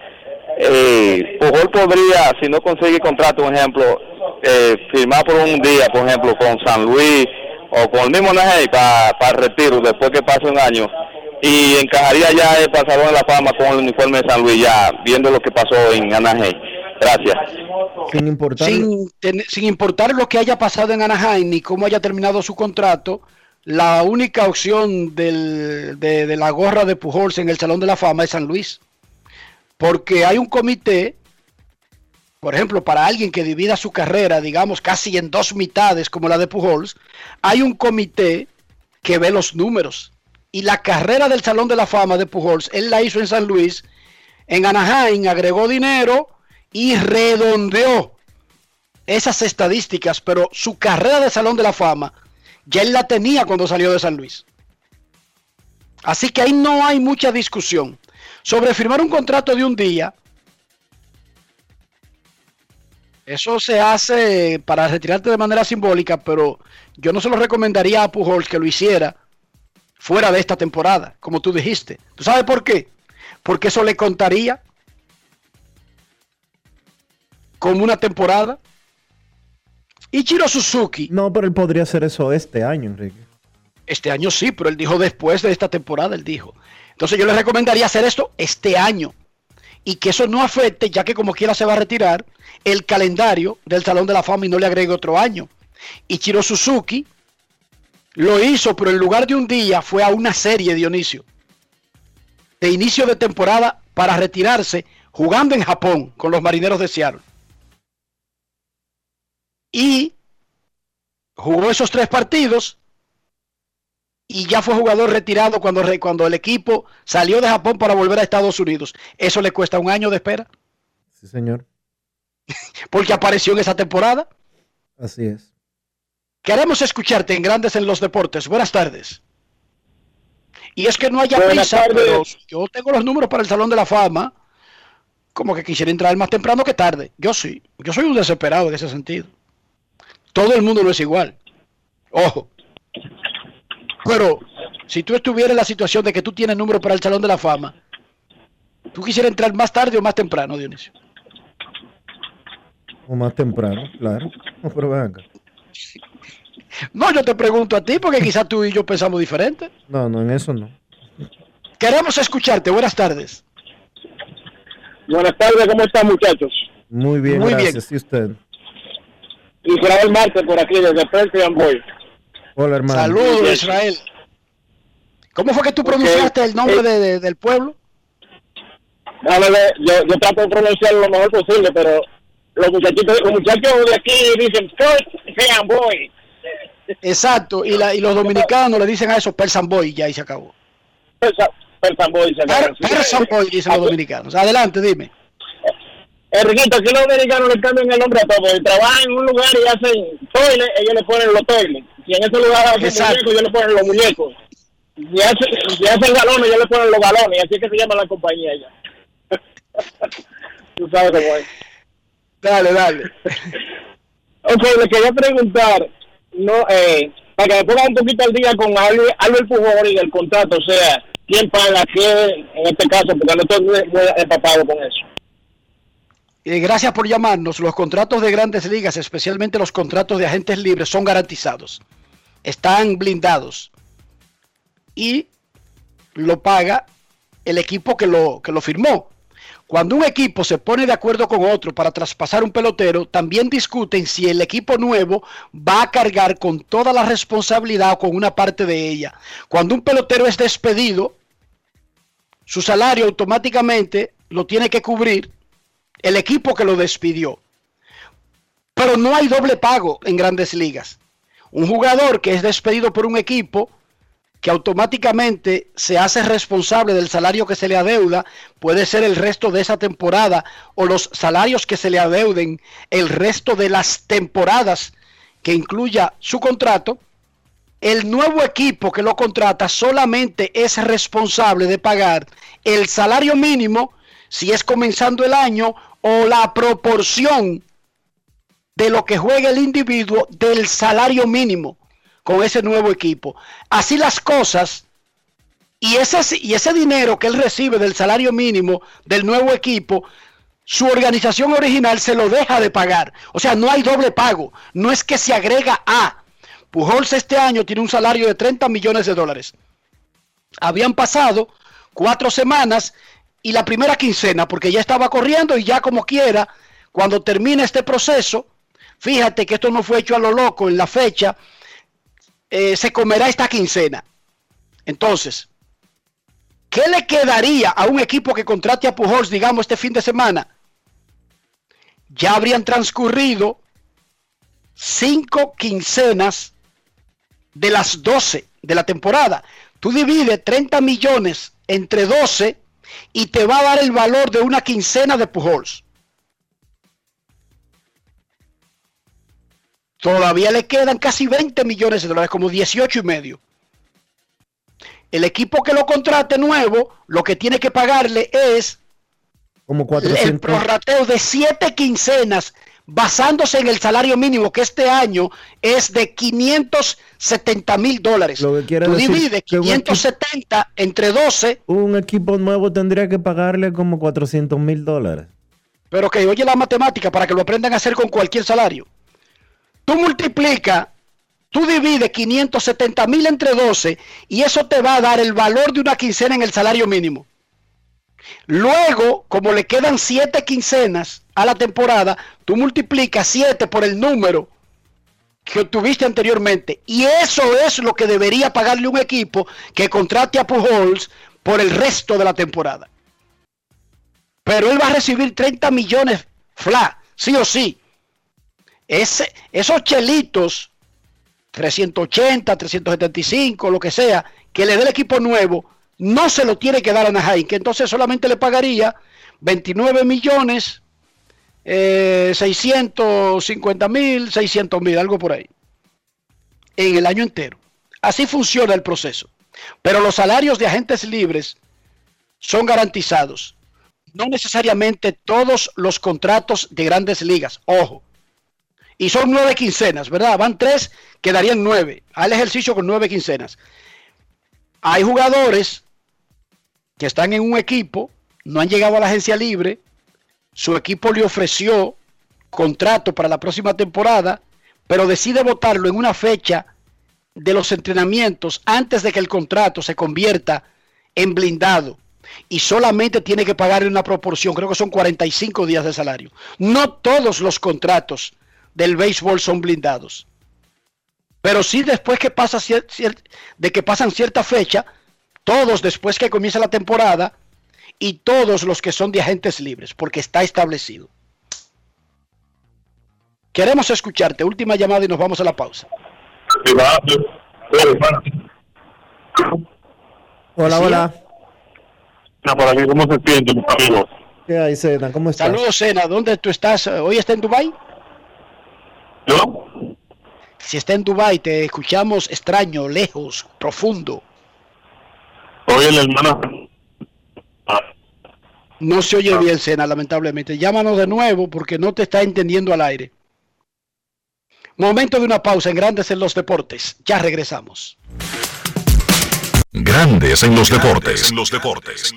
Eh, Pujol podría, si no consigue contrato, por ejemplo, eh, firmar por un día, por ejemplo, con San Luis o con el mismo Najee para el retiro después que pase un año y encajaría ya el pasador de la fama con el uniforme de San Luis ya viendo lo que pasó en Anaheim. Gracias. Sin importar. Sin, ten- sin importar lo que haya pasado en Anaheim ni cómo haya terminado su contrato, la única opción del- de, de la gorra de Pujols en el Salón de la Fama es San Luis. porque hay un comité, por ejemplo, para alguien que divida su carrera, digamos, casi en dos mitades como la de Pujols, hay un comité que ve los números. Y la carrera del Salón de la Fama de Pujols, él la hizo en San Luis, en Anaheim, agregó dinero y redondeó esas estadísticas, pero su carrera de Salón de la Fama ya él la tenía cuando salió de San Luis. Así que ahí no hay mucha discusión. Sobre firmar un contrato de un día, eso se hace para retirarte de manera simbólica, pero yo no se lo recomendaría a Pujols que lo hiciera fuera de esta temporada, como tú dijiste. ¿Tú sabes por qué? Porque eso le contaría como una temporada. Ichiro Suzuki. No, pero él podría hacer eso este año, Enrique. Este año sí, pero él dijo después de esta temporada, él dijo. Entonces yo le recomendaría hacer esto este año. Y que eso no afecte, ya que como quiera se va a retirar, el calendario del Salón de la Fama y no le agregue otro año. Ichiro Suzuki lo hizo, pero en lugar de un día fue a una serie, Dionisio. De inicio de temporada para retirarse jugando en Japón con los marineros de Seattle. Y jugó esos tres partidos y ya fue jugador retirado cuando, cuando el equipo salió de Japón para volver a Estados Unidos. ¿Eso le cuesta un año de espera? Sí, señor. Porque apareció en esa temporada. Así es. Queremos escucharte en Grandes en los Deportes. Buenas tardes. Y es que no haya prisa, pero yo tengo los números para el Salón de la Fama. Como que quisiera entrar más temprano que tarde. Yo sí. Yo soy un desesperado en ese sentido. Todo el mundo no es igual. Ojo. Pero si tú estuvieras en la situación de que tú tienes número para el Salón de la Fama, ¿tú quisieras entrar más tarde o más temprano, Dionisio? O más temprano, claro. No, pero ven acá. No, yo te pregunto a ti porque quizás tú y yo pensamos diferente. No, no, en eso no. Queremos escucharte. Buenas tardes. Buenas tardes, ¿cómo están muchachos? Muy bien, Muy gracias. ¿Y usted? Israel Marte por aquí desde Percy Boy. Hola, hermano. Saludos, Israel. ¿Cómo fue que tú pronunciaste el nombre de- de- del pueblo? Déjame ver, yo, yo trato de pronunciarlo lo mejor posible, pero los muchachitos, los muchachos de aquí dicen Percy Boy. Exacto. Y, la, y los dominicanos le dicen a eso Persan Boy y ya ahí se acabó. Percy Boy. se llama. Per- Persan Boy dicen los dominicanos. Adelante, dime. Enriquito, aquí los americanos le cambian el nombre a todo. Trabajan en un lugar y hacen toilet, ellos le ponen los toiles. Si en ese lugar hacen Exacto. muñecos, ellos le ponen los muñecos. Si hacen, si hacen galones, ellos le ponen los galones. Y así es que se llama la compañía ya. Tú sabes cómo es. Dale, dale. Ok, le quería preguntar, no, eh, para que me ponga un poquito al día con Albert, Albert Pujol y el contrato, o sea, quién paga qué en este caso, porque no estoy muy empapado con eso. Eh, gracias por llamarnos. Los contratos de grandes ligas, especialmente los contratos de agentes libres, son garantizados. Están blindados. Y lo paga el equipo que lo, que lo firmó. Cuando un equipo se pone de acuerdo con otro para traspasar un pelotero, también discuten si el equipo nuevo va a cargar con toda la responsabilidad o con una parte de ella. Cuando un pelotero es despedido, su salario automáticamente lo tiene que cubrir el equipo que lo despidió. Pero no hay doble pago en grandes ligas. Un jugador que es despedido por un equipo que automáticamente se hace responsable del salario que se le adeuda, puede ser el resto de esa temporada o los salarios que se le adeuden el resto de las temporadas que incluya su contrato, el nuevo equipo que lo contrata solamente es responsable de pagar el salario mínimo si es comenzando el año o la proporción de lo que juega el individuo del salario mínimo con ese nuevo equipo. Así las cosas, y ese, y ese dinero que él recibe del salario mínimo del nuevo equipo, su organización original se lo deja de pagar. O sea, no hay doble pago. No es que se agrega a. Pujols este año tiene un salario de 30 millones de dólares. Habían pasado cuatro semanas y la primera quincena, porque ya estaba corriendo y ya como quiera, cuando termine este proceso, fíjate que esto no fue hecho a lo loco en la fecha, eh, se comerá esta quincena. Entonces, ¿qué le quedaría a un equipo que contrate a Pujols, digamos, este fin de semana? Ya habrían transcurrido cinco quincenas de las 12 de la temporada. Tú divides 30 millones entre 12 y te va a dar el valor de una quincena de Pujols. Todavía le quedan casi 20 millones de dólares, como 18 y medio. El equipo que lo contrate nuevo, lo que tiene que pagarle es como 400. el prorrateo de 7 quincenas basándose en el salario mínimo que este año es de 570 mil dólares. Lo que quiere Tú decir divides que un 570 entre 12, Un equipo nuevo tendría que pagarle como 400 mil dólares. pero que oye la matemática para que lo aprendan a hacer con cualquier salario. Tú multiplica, tú divides 570 mil entre 12 y eso te va a dar el valor de una quincena en el salario mínimo. Luego, como le quedan 7 quincenas a la temporada, tú multiplicas 7 por el número que obtuviste anteriormente. Y eso es lo que debería pagarle un equipo que contrate a Pujols por el resto de la temporada. Pero él va a recibir 30 millones fla, sí o sí. Ese, esos chelitos, 380, 375, lo que sea, que le dé el equipo nuevo, no se lo tiene que dar a Anaheim, que entonces solamente le pagaría 29 millones, eh, 650 mil, 600 mil, algo por ahí, en el año entero. Así funciona el proceso. Pero los salarios de agentes libres son garantizados. No necesariamente todos los contratos de grandes ligas. Ojo. Y son nueve quincenas, ¿verdad? Van tres, quedarían nueve. Al ejercicio con nueve quincenas. Hay jugadores que están en un equipo, no han llegado a la agencia libre, su equipo le ofreció contrato para la próxima temporada, pero decide votarlo en una fecha de los entrenamientos antes de que el contrato se convierta en blindado y solamente tiene que pagarle una proporción, creo que son 45 días de salario. No todos los contratos del béisbol son blindados. Pero sí después que pasa cier- cier- de que pasan cierta fecha, todos después que comienza la temporada y todos los que son de agentes libres, porque está establecido. Queremos escucharte. Última llamada y nos vamos a la pausa. Hola, Sí. hola. Aquí, ¿cómo se siente, mis amigos? ¿Qué hay? ¿Cómo estás? Saludos, Sena. ¿Dónde tú estás? ¿Hoy está en Dubai? Si está en Dubai, te escuchamos extraño, lejos, profundo. Soy el hermano. No se oye bien, Sena, lamentablemente. Llámanos de nuevo porque no te está entendiendo al aire. Momento de una pausa en Grandes en los Deportes. Ya regresamos. Grandes en los deportes. En los deportes. En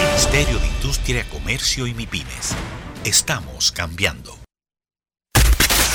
Ministerio de Industria, Comercio y MIPIMES. Estamos cambiando.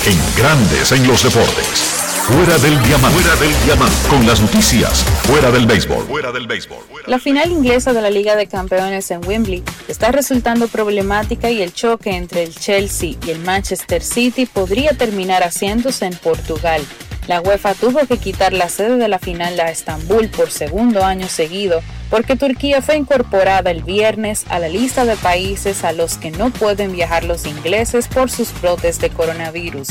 En Grandes en los Deportes. Fuera del diamante. Fuera del diamante. Con las noticias. Fuera del béisbol. Fuera del béisbol. La final inglesa de la Liga de Campeones en Wembley está resultando problemática y el choque entre el Chelsea y el Manchester City podría terminar haciéndose en Portugal. La UEFA tuvo que quitar la sede de la final a Estambul por segundo año seguido porque Turquía fue incorporada el viernes a la lista de países a los que no pueden viajar los ingleses por sus brotes de coronavirus.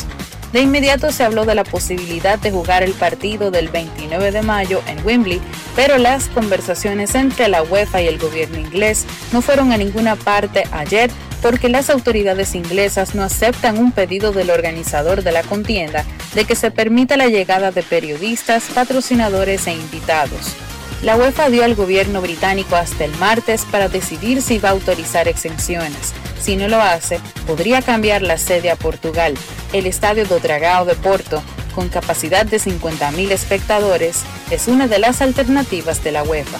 De inmediato se habló de la posibilidad de jugar el partido del 29 de mayo en Wembley, pero las conversaciones entre la UEFA y el gobierno inglés no fueron a ninguna parte ayer porque las autoridades inglesas no aceptan un pedido del organizador de la contienda de que se permita la llegada de periodistas, patrocinadores e invitados. La UEFA dio al gobierno británico hasta el martes para decidir si va a autorizar exenciones. Si no lo hace, podría cambiar la sede a Portugal. El estadio do Dragao de Porto, con capacidad de 50.000 espectadores, es una de las alternativas de la UEFA.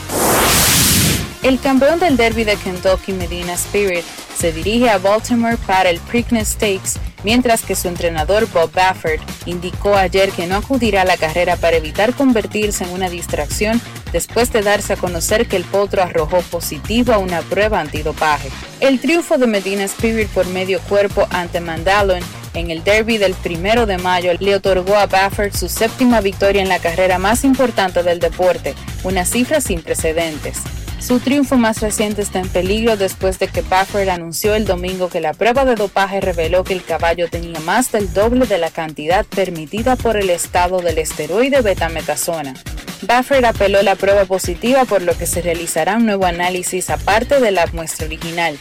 El campeón del derby de Kentucky, Medina Spirit, se dirige a Baltimore para el Preakness Stakes, mientras que su entrenador Bob Baffert indicó ayer que no acudirá a la carrera para evitar convertirse en una distracción después de darse a conocer que el potro arrojó positivo a una prueba antidopaje. El triunfo de Medina Spirit por medio cuerpo ante Mandalon en el derby del primero de mayo le otorgó a Baffert su séptima victoria en la carrera más importante del deporte, una cifra sin precedentes. Su triunfo más reciente está en peligro después de que Baffert anunció el domingo que la prueba de dopaje reveló que el caballo tenía más del doble de la cantidad permitida por el estado del esteroide betametasona. Baffert apeló la prueba positiva por lo que se realizará un nuevo análisis aparte de la muestra original.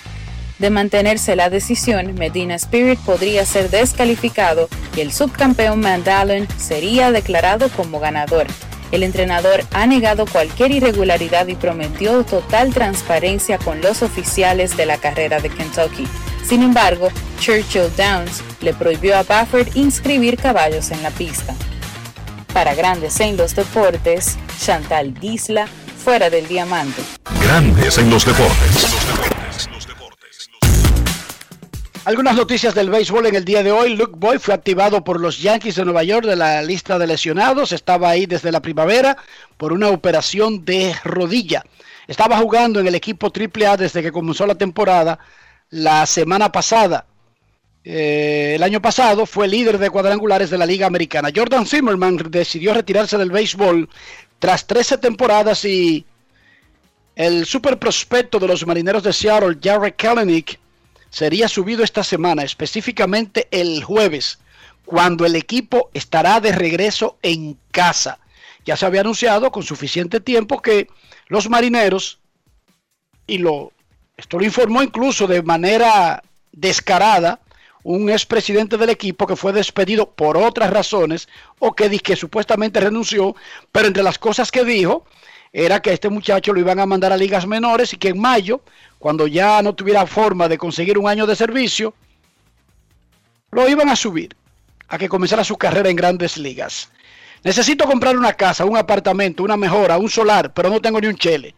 De mantenerse la decisión, Medina Spirit podría ser descalificado y el subcampeón Mandalon sería declarado como ganador. El entrenador ha negado cualquier irregularidad y prometió total transparencia con los oficiales de la carrera de Kentucky. Sin embargo, Churchill Downs le prohibió a Baffert inscribir caballos en la pista. Para Grandes en los Deportes, Chantal Disla, fuera del diamante. Grandes en los deportes. Algunas noticias del béisbol en el día de hoy. Luke Boy fue activado por los Yankees de Nueva York de la lista de lesionados. Estaba ahí desde la primavera por una operación de rodilla. Estaba jugando en el equipo AAA desde que comenzó la temporada la semana pasada. Eh, el año pasado fue líder de cuadrangulares de la Liga Americana. Jordan Zimmerman decidió retirarse del béisbol tras 13 temporadas y el super prospecto de los marineros de Seattle, Jared Kalenic, sería subido esta semana, específicamente el jueves, cuando el equipo estará de regreso en casa. Ya se había anunciado con suficiente tiempo que los marineros, y lo, esto lo informó incluso de manera descarada, un expresidente del equipo que fue despedido por otras razones o que, que supuestamente renunció, pero entre las cosas que dijo era que a este muchacho lo iban a mandar a ligas menores y que en mayo cuando ya no tuviera forma de conseguir un año de servicio, lo iban a subir a que comenzara su carrera en grandes ligas. Necesito comprar una casa, un apartamento, una mejora, un solar, pero no tengo ni un chele.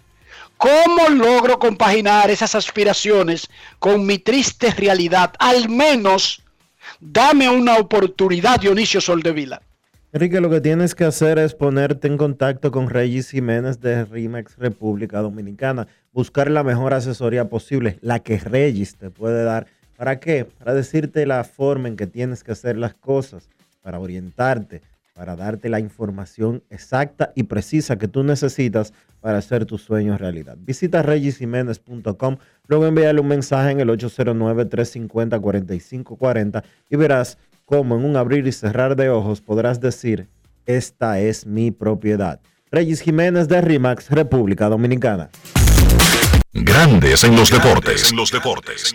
¿Cómo logro compaginar esas aspiraciones con mi triste realidad? Al menos dame una oportunidad, Dionisio Soldevila. Enrique, lo que tienes que hacer es ponerte en contacto con Regis Jiménez de RIMAX República Dominicana, buscar la mejor asesoría posible, la que Regis te puede dar. ¿Para qué? Para decirte la forma en que tienes que hacer las cosas, para orientarte, para darte la información exacta y precisa que tú necesitas para hacer tus sueños realidad. Visita regisjiménez.com, luego envíale un mensaje en el 809-350-4540 y verás cómo en un abrir y cerrar de ojos podrás decir, esta es mi propiedad. Regis Jiménez de RIMAX, República Dominicana. Grandes en los deportes. En los deportes.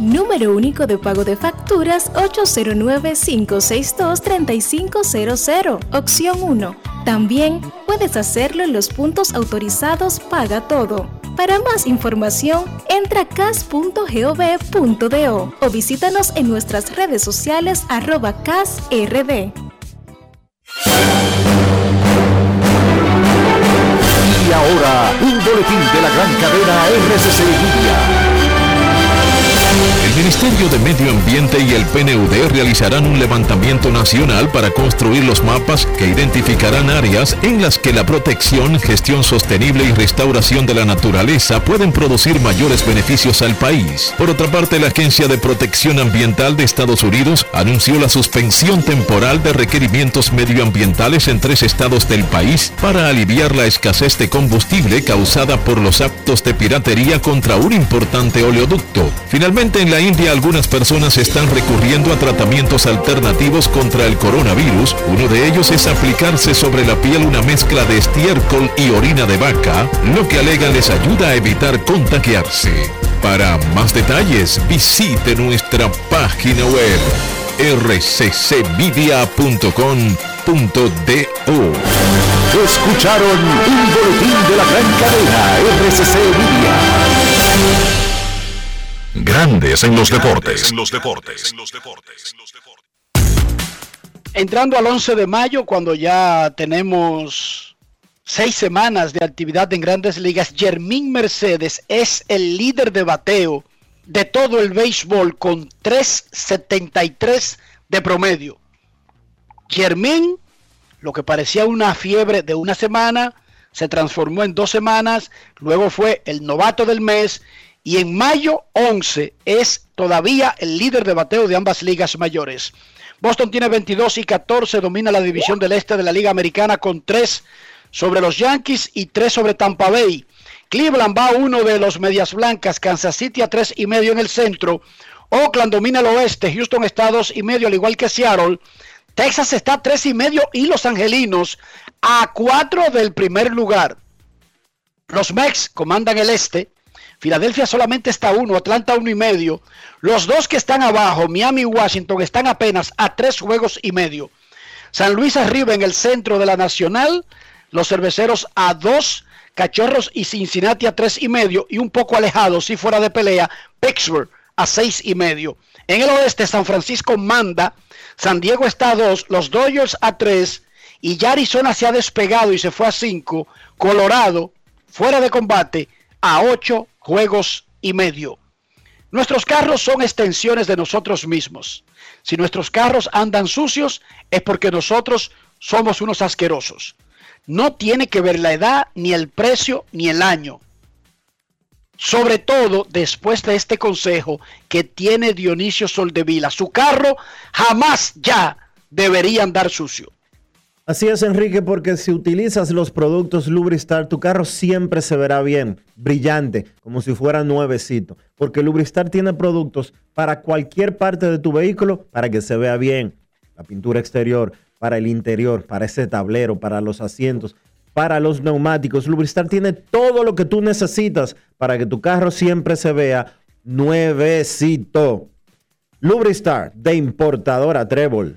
Número único de pago de facturas 809-562-3500. Opción 1. También puedes hacerlo en los puntos autorizados Paga Todo. Para más información, entra a cas.gov.do o visítanos en nuestras redes sociales arroba casrd. Y ahora, un boletín de la gran cadena RCC Media. El Ministerio de Medio Ambiente y el PNUD realizarán un levantamiento nacional para construir los mapas que identificarán áreas en las que la protección, gestión sostenible y restauración de la naturaleza pueden producir mayores beneficios al país. Por otra parte, la Agencia de Protección Ambiental de Estados Unidos anunció la suspensión temporal de requerimientos medioambientales en tres estados del país para aliviar la escasez de combustible causada por los actos de piratería contra un importante oleoducto. Finalmente, en la India algunas personas están recurriendo a tratamientos alternativos contra el coronavirus. Uno de ellos es aplicarse sobre la piel una mezcla de estiércol y orina de vaca, lo que alegan les ayuda a evitar contagiarse. Para más detalles, visite nuestra página web rccmedia.com.do. Escucharon un boletín de la gran cadena RCC Media. Grandes en los deportes. En los deportes. Entrando al 11 de mayo, cuando ya tenemos seis semanas de actividad en grandes ligas, Jermín Mercedes es el líder de bateo de todo el béisbol con 3.73 de promedio. Jermín, lo que parecía una fiebre de una semana, se transformó en dos semanas, luego fue el novato del mes y en mayo 11 es todavía el líder de bateo de ambas ligas mayores. Boston tiene 22 y 14, domina la división del este de la Liga Americana con 3 sobre los Yankees y 3 sobre Tampa Bay. Cleveland va a uno de los Medias Blancas, Kansas City a 3 y medio en el centro. Oakland domina el oeste, Houston está a 2 y medio al igual que Seattle. Texas está a 3 y medio y los Angelinos a 4 del primer lugar. Los Mex comandan el este Filadelfia solamente está uno, Atlanta uno y medio. Los dos que están abajo, Miami y Washington, están apenas a tres juegos y medio. San Luis arriba en el centro de la Nacional, los cerveceros a dos, Cachorros y Cincinnati a tres y medio y un poco alejados, si fuera de pelea, Pittsburgh a seis y medio. En el oeste, San Francisco manda, San Diego está a 2, los Dodgers a 3 y ya Arizona se ha despegado y se fue a 5, Colorado fuera de combate a 8 juegos y medio. Nuestros carros son extensiones de nosotros mismos. Si nuestros carros andan sucios es porque nosotros somos unos asquerosos. No tiene que ver la edad, ni el precio, ni el año. Sobre todo después de este consejo que tiene Dionisio Soldevila. Su carro jamás ya debería andar sucio. Así es, Enrique, porque si utilizas los productos Lubristar, tu carro siempre se verá bien, brillante, como si fuera nuevecito. Porque Lubristar tiene productos para cualquier parte de tu vehículo para que se vea bien. La pintura exterior, para el interior, para ese tablero, para los asientos, para los neumáticos. Lubristar tiene todo lo que tú necesitas para que tu carro siempre se vea nuevecito. Lubristar de importadora Trébol.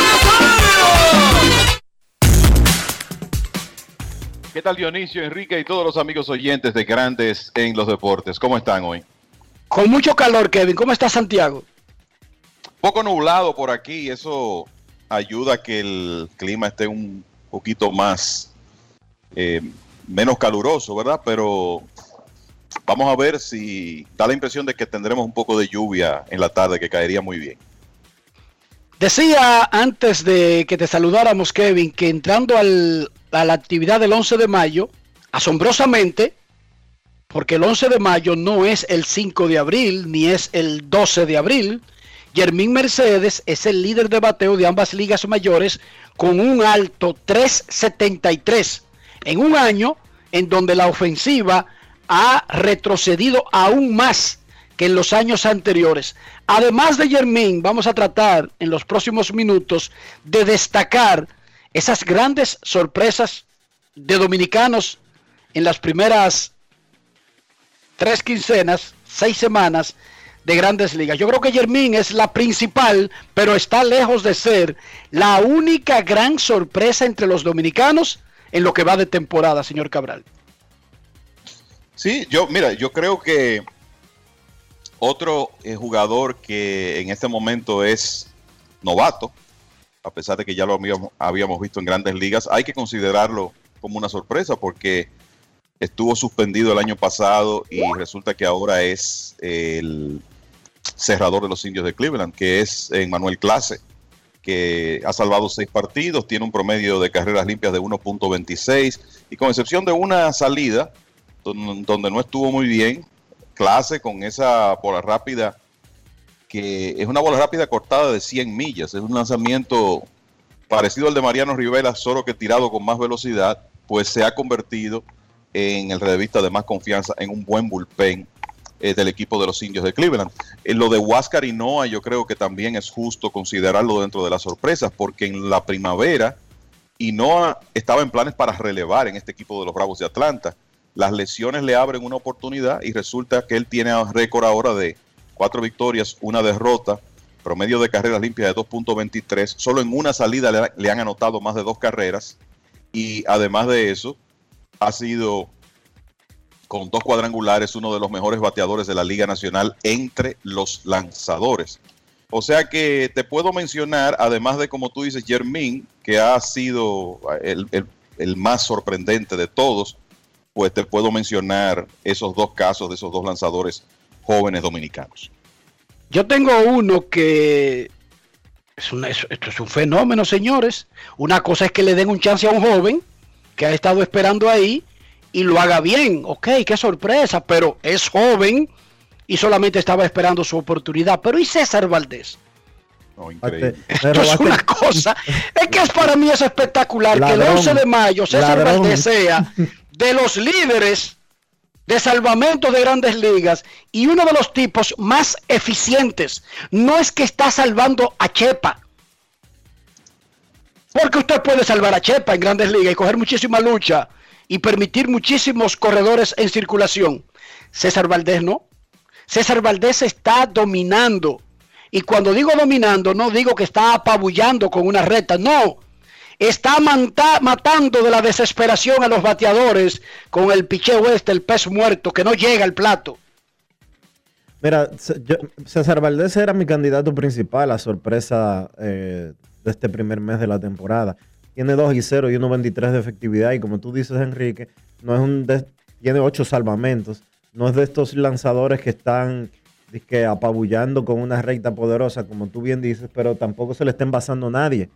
¿Qué tal Dionisio, Enrique y todos los amigos oyentes de Grandes en los Deportes? ¿Cómo están hoy? Con mucho calor, Kevin. ¿Cómo está Santiago? Poco nublado por aquí, eso ayuda a que el clima esté un poquito más, eh, menos caluroso, ¿verdad? Pero vamos a ver si da la impresión de que tendremos un poco de lluvia en la tarde, que caería muy bien. Decía antes de que te saludáramos, Kevin, que entrando al, a la actividad del 11 de mayo, asombrosamente, porque el 11 de mayo no es el 5 de abril ni es el 12 de abril, Germín Mercedes es el líder de bateo de ambas ligas mayores con un alto 373 en un año en donde la ofensiva ha retrocedido aún más que en los años anteriores. Además de Germín, vamos a tratar en los próximos minutos de destacar esas grandes sorpresas de dominicanos en las primeras tres quincenas, seis semanas de grandes ligas. Yo creo que Germín es la principal, pero está lejos de ser la única gran sorpresa entre los dominicanos en lo que va de temporada, señor Cabral. Sí, yo, mira, yo creo que otro eh, jugador que en este momento es novato, a pesar de que ya lo habíamos, visto en grandes ligas, hay que considerarlo como una sorpresa porque estuvo suspendido el año pasado y resulta que ahora es el cerrador de los indios de Cleveland, que es Manuel Clase, que ha salvado seis partidos, tiene un promedio de carreras limpias de 1.26 y con excepción de una salida donde no estuvo muy bien, Clase con esa bola rápida que es una bola rápida cortada de 100 millas, es un lanzamiento parecido al de Mariano Rivera, solo que tirado con más velocidad, pues se ha convertido en el revista de más confianza, en un buen bullpen eh, del equipo de los indios de Cleveland. En lo de Huáscar y Noah, yo creo que también es justo considerarlo dentro de las sorpresas, porque en la primavera Noah estaba en planes para relevar en este equipo de los Bravos de Atlanta. Las lesiones le abren una oportunidad y resulta que él tiene récord ahora de cuatro victorias, una derrota, promedio de carreras limpias de 2.23. Solo en una salida le, han anotado más de dos carreras y además de eso, ha sido con dos cuadrangulares uno de los mejores bateadores de la Liga Nacional entre los lanzadores. O sea que te puedo mencionar, además de como tú dices, Germín, que ha sido el, el más sorprendente de todos, pues te puedo mencionar esos dos casos de esos dos lanzadores jóvenes dominicanos. Yo tengo uno que es un, esto es un fenómeno, señores. Una cosa es que le den un chance a un joven que ha estado esperando ahí y lo haga bien. Ok, qué sorpresa, pero es joven y solamente estaba esperando su oportunidad. Pero ¿y César Valdés? Esto es una cosa, es que es para mí es espectacular que el 11 de mayo César Valdés sea de los líderes de salvamento de grandes ligas y uno de los tipos más eficientes. No es que está salvando a Chepa. Porque usted puede salvar a Chepa en grandes ligas y coger muchísima lucha y permitir muchísimos corredores en circulación. César Valdés no. César Valdés está dominando. Y cuando digo dominando, no digo que está apabullando con una recta, no. Está matando de la desesperación a los bateadores con el picheo este, el pez muerto, que no llega al plato. Mira, César Valdés era mi candidato principal a sorpresa eh, de este primer mes de la temporada. Tiene 2 y 0 y 1.23 de efectividad y como tú dices, Enrique, no es un tiene 8 salvamentos. No es de estos lanzadores que están que, apabullando con una recta poderosa, como tú bien dices, pero tampoco se le está envasando a nadie.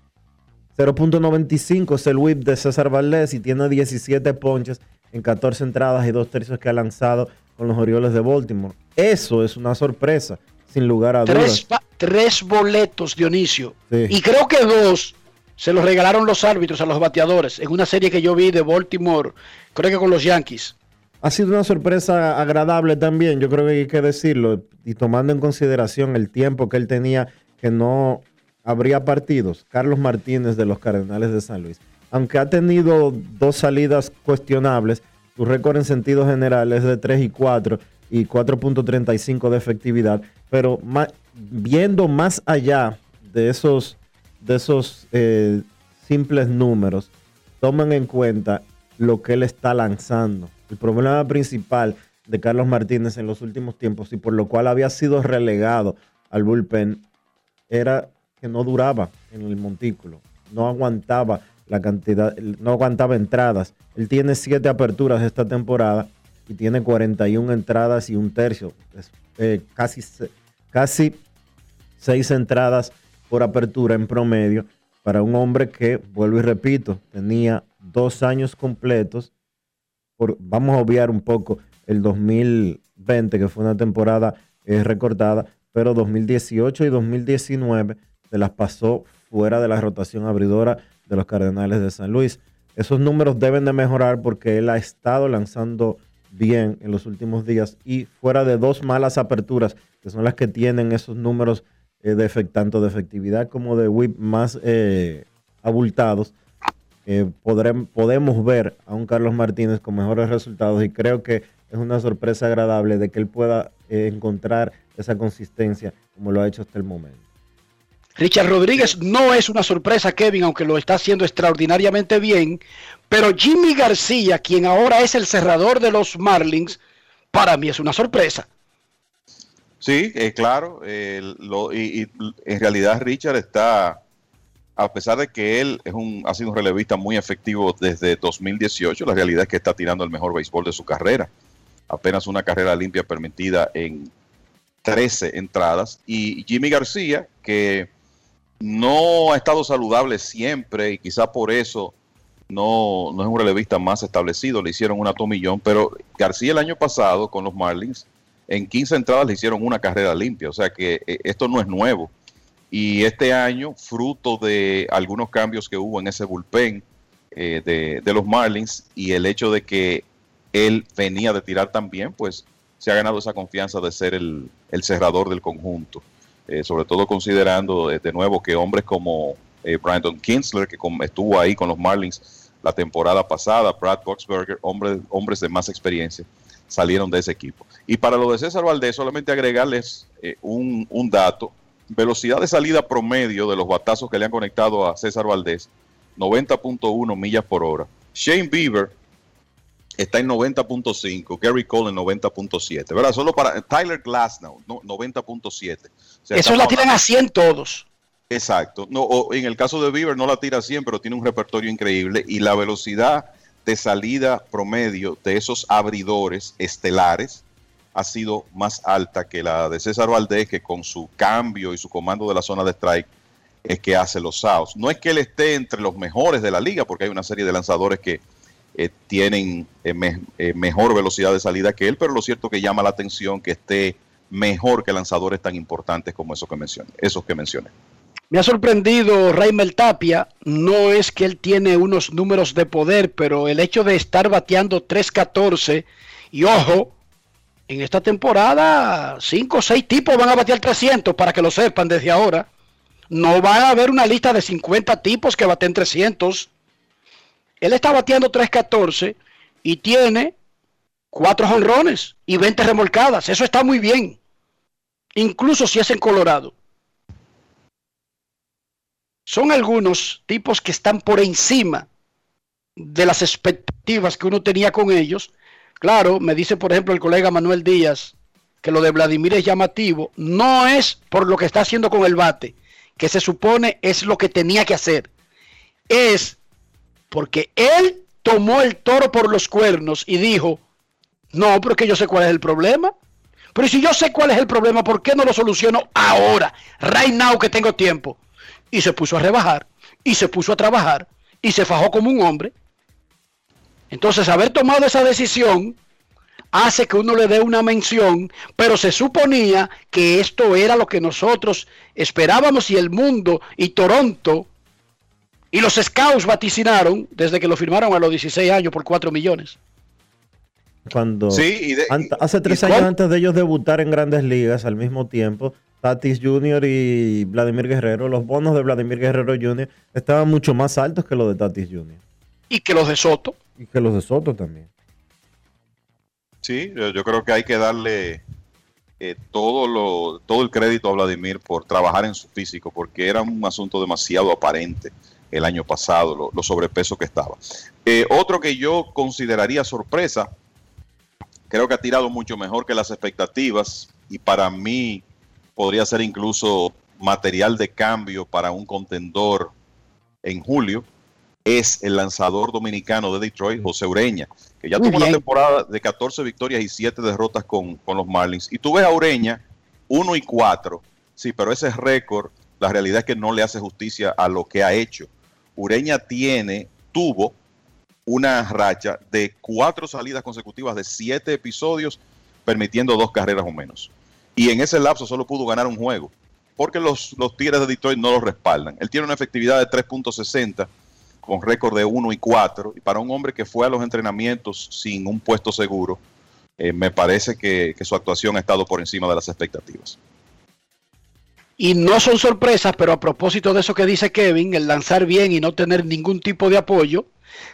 0.95 es el whip de César Valdés y tiene 17 ponches en 14 entradas y 2 tercios que ha lanzado con los Orioles de Baltimore. Eso es una sorpresa, sin lugar a dudas. Tres, boletos, Dionisio. Y creo que dos se los regalaron los árbitros a los bateadores en una serie que yo vi de Baltimore, creo que con los Yankees. Ha sido una sorpresa agradable también, yo creo que hay que decirlo, y tomando en consideración el tiempo que él tenía que no habría partidos. Carlos Martínez de los Cardenales de San Luis. Aunque ha tenido dos salidas cuestionables, su récord en sentido general es de 3 y 4 y 4.35 de efectividad, pero viendo más allá de esos, de esos eh, simples números, toman en cuenta lo que él está lanzando. El problema principal de Carlos Martínez en los últimos tiempos y por lo cual había sido relegado al bullpen era no duraba en el montículo, no aguantaba la cantidad, no aguantaba entradas. Él tiene siete aperturas esta temporada y tiene 41 entradas y un tercio, eh, casi, casi seis entradas por apertura en promedio para un hombre que, vuelvo y repito, tenía dos años completos. Vamos a obviar un poco el 2020, que fue una temporada eh, recortada, pero 2018 y 2019 se las pasó fuera de la rotación abridora de los Cardenales de San Luis. Esos números deben de mejorar porque él ha estado lanzando bien en los últimos días y fuera de dos malas aperturas, que son las que tienen esos números eh, de tanto de efectividad como de whip más eh, abultados, eh, podemos ver a un Carlos Martínez con mejores resultados y creo que es una sorpresa agradable de que él pueda encontrar esa consistencia como lo ha hecho hasta el momento. Richard Rodríguez no es una sorpresa, Kevin, aunque lo está haciendo extraordinariamente bien. Pero Jimmy García, quien ahora es el cerrador de los Marlins, para mí es una sorpresa. Sí, eh, claro. y, en realidad Richard está, a pesar de que él es un, ha sido un relevista muy efectivo desde 2018, la realidad es que está tirando el mejor béisbol de su carrera. Apenas una carrera limpia permitida en 13 entradas. Y Jimmy García, que no ha estado saludable siempre y quizá por eso no, no es un relevista más establecido. Le hicieron una tomillón, pero García el año pasado con los Marlins, en 15 entradas le hicieron una carrera limpia. O sea que eh, esto no es nuevo. Y este año, fruto de algunos cambios que hubo en ese bullpen eh, de, de, los Marlins y el hecho de que él venía de tirar también, pues se ha ganado esa confianza de ser el, el cerrador del conjunto. Eh, sobre todo considerando de nuevo que hombres como eh, Brandon Kinsler, que estuvo ahí con los Marlins la temporada pasada, Brad Boxberger, hombres, hombres de más experiencia, salieron de ese equipo. Y para lo de César Valdés, solamente agregarles eh, un, un dato, velocidad de salida promedio de los batazos que le han conectado a César Valdés, 90.1 millas por hora. Shane Bieber está en 90.5, Gary Cole en 90.7, ¿verdad? Solo para Tyler Glasnow, 90.7. Eso la tiran a 100 todos. Exacto. No, o en el caso de Bieber no la tira a 100, pero tiene un repertorio increíble y la velocidad de salida promedio de esos abridores estelares ha sido más alta que la de César Valdés, que con su cambio y su comando de la zona de strike es que hace los outs. No es que él esté entre los mejores de la liga, porque hay una serie de lanzadores que eh, tienen eh, eh, mejor velocidad de salida que él, pero lo cierto que llama la atención que esté mejor que lanzadores tan importantes como esos que mencioné. Esos que mencioné. Me ha sorprendido Raimel Tapia, no es que él tiene unos números de poder, pero el hecho de estar bateando 3-14 y ojo, en esta temporada 5 o 6 tipos van a batear 300 para que lo sepan desde ahora. No va a haber una lista de 50 tipos que baten 300 él está bateando 3.14 y tiene cuatro jonrones y 20 remolcadas. Eso está muy bien. Incluso si es en Colorado. Son algunos tipos que están por encima de las expectativas que uno tenía con ellos. Claro, me dice por ejemplo el colega Manuel Díaz que lo de Vladimir es llamativo. No es por lo que está haciendo con el bate, que se supone es lo que tenía que hacer. Es porque él tomó el toro por los cuernos y dijo, no, porque yo sé cuál es el problema. Pero si yo sé cuál es el problema, ¿por qué no lo soluciono ahora? Right now que tengo tiempo. Y se puso a rebajar, y se puso a trabajar, y se fajó como un hombre. Entonces, haber tomado esa decisión hace que uno le dé una mención, pero se suponía que esto era lo que nosotros esperábamos y el mundo y Toronto y los Scouts vaticinaron desde que lo firmaron a los 16 años por 4 millones. Cuando Sí, hace tres años antes de ellos debutar en grandes ligas al mismo tiempo, Tatis Jr. y Vladimir Guerrero, los bonos de Vladimir Guerrero Jr. estaban mucho más altos que los de Tatis Jr. Y que los de Soto. Y que los de Soto también. Sí, yo, yo creo que hay que darle eh, todo, lo, todo el crédito a Vladimir por trabajar en su físico, porque era un asunto demasiado aparente el año pasado, lo, lo sobrepeso que estaba. Eh, otro que yo consideraría sorpresa, creo que ha tirado mucho mejor que las expectativas y para mí podría ser incluso material de cambio para un contendor en julio, es el lanzador dominicano de Detroit, José Ureña, que ya Muy tuvo una temporada de 14 victorias y 7 derrotas con, con los Marlins. Y tú ves a Ureña 1 y 4, sí, pero ese récord, la realidad es que no le hace justicia a lo que ha hecho. Ureña tiene, tuvo una racha de cuatro salidas consecutivas de siete episodios, permitiendo dos carreras o menos. Y en ese lapso solo pudo ganar un juego, porque los, los Tigres de Detroit no lo respaldan. Él tiene una efectividad de 3.60 con récord de 1 y 4, y para un hombre que fue a los entrenamientos sin un puesto seguro, eh, me parece que su actuación ha estado por encima de las expectativas. Y no son sorpresas, pero a propósito de eso que dice Kevin, el lanzar bien y no tener ningún tipo de apoyo,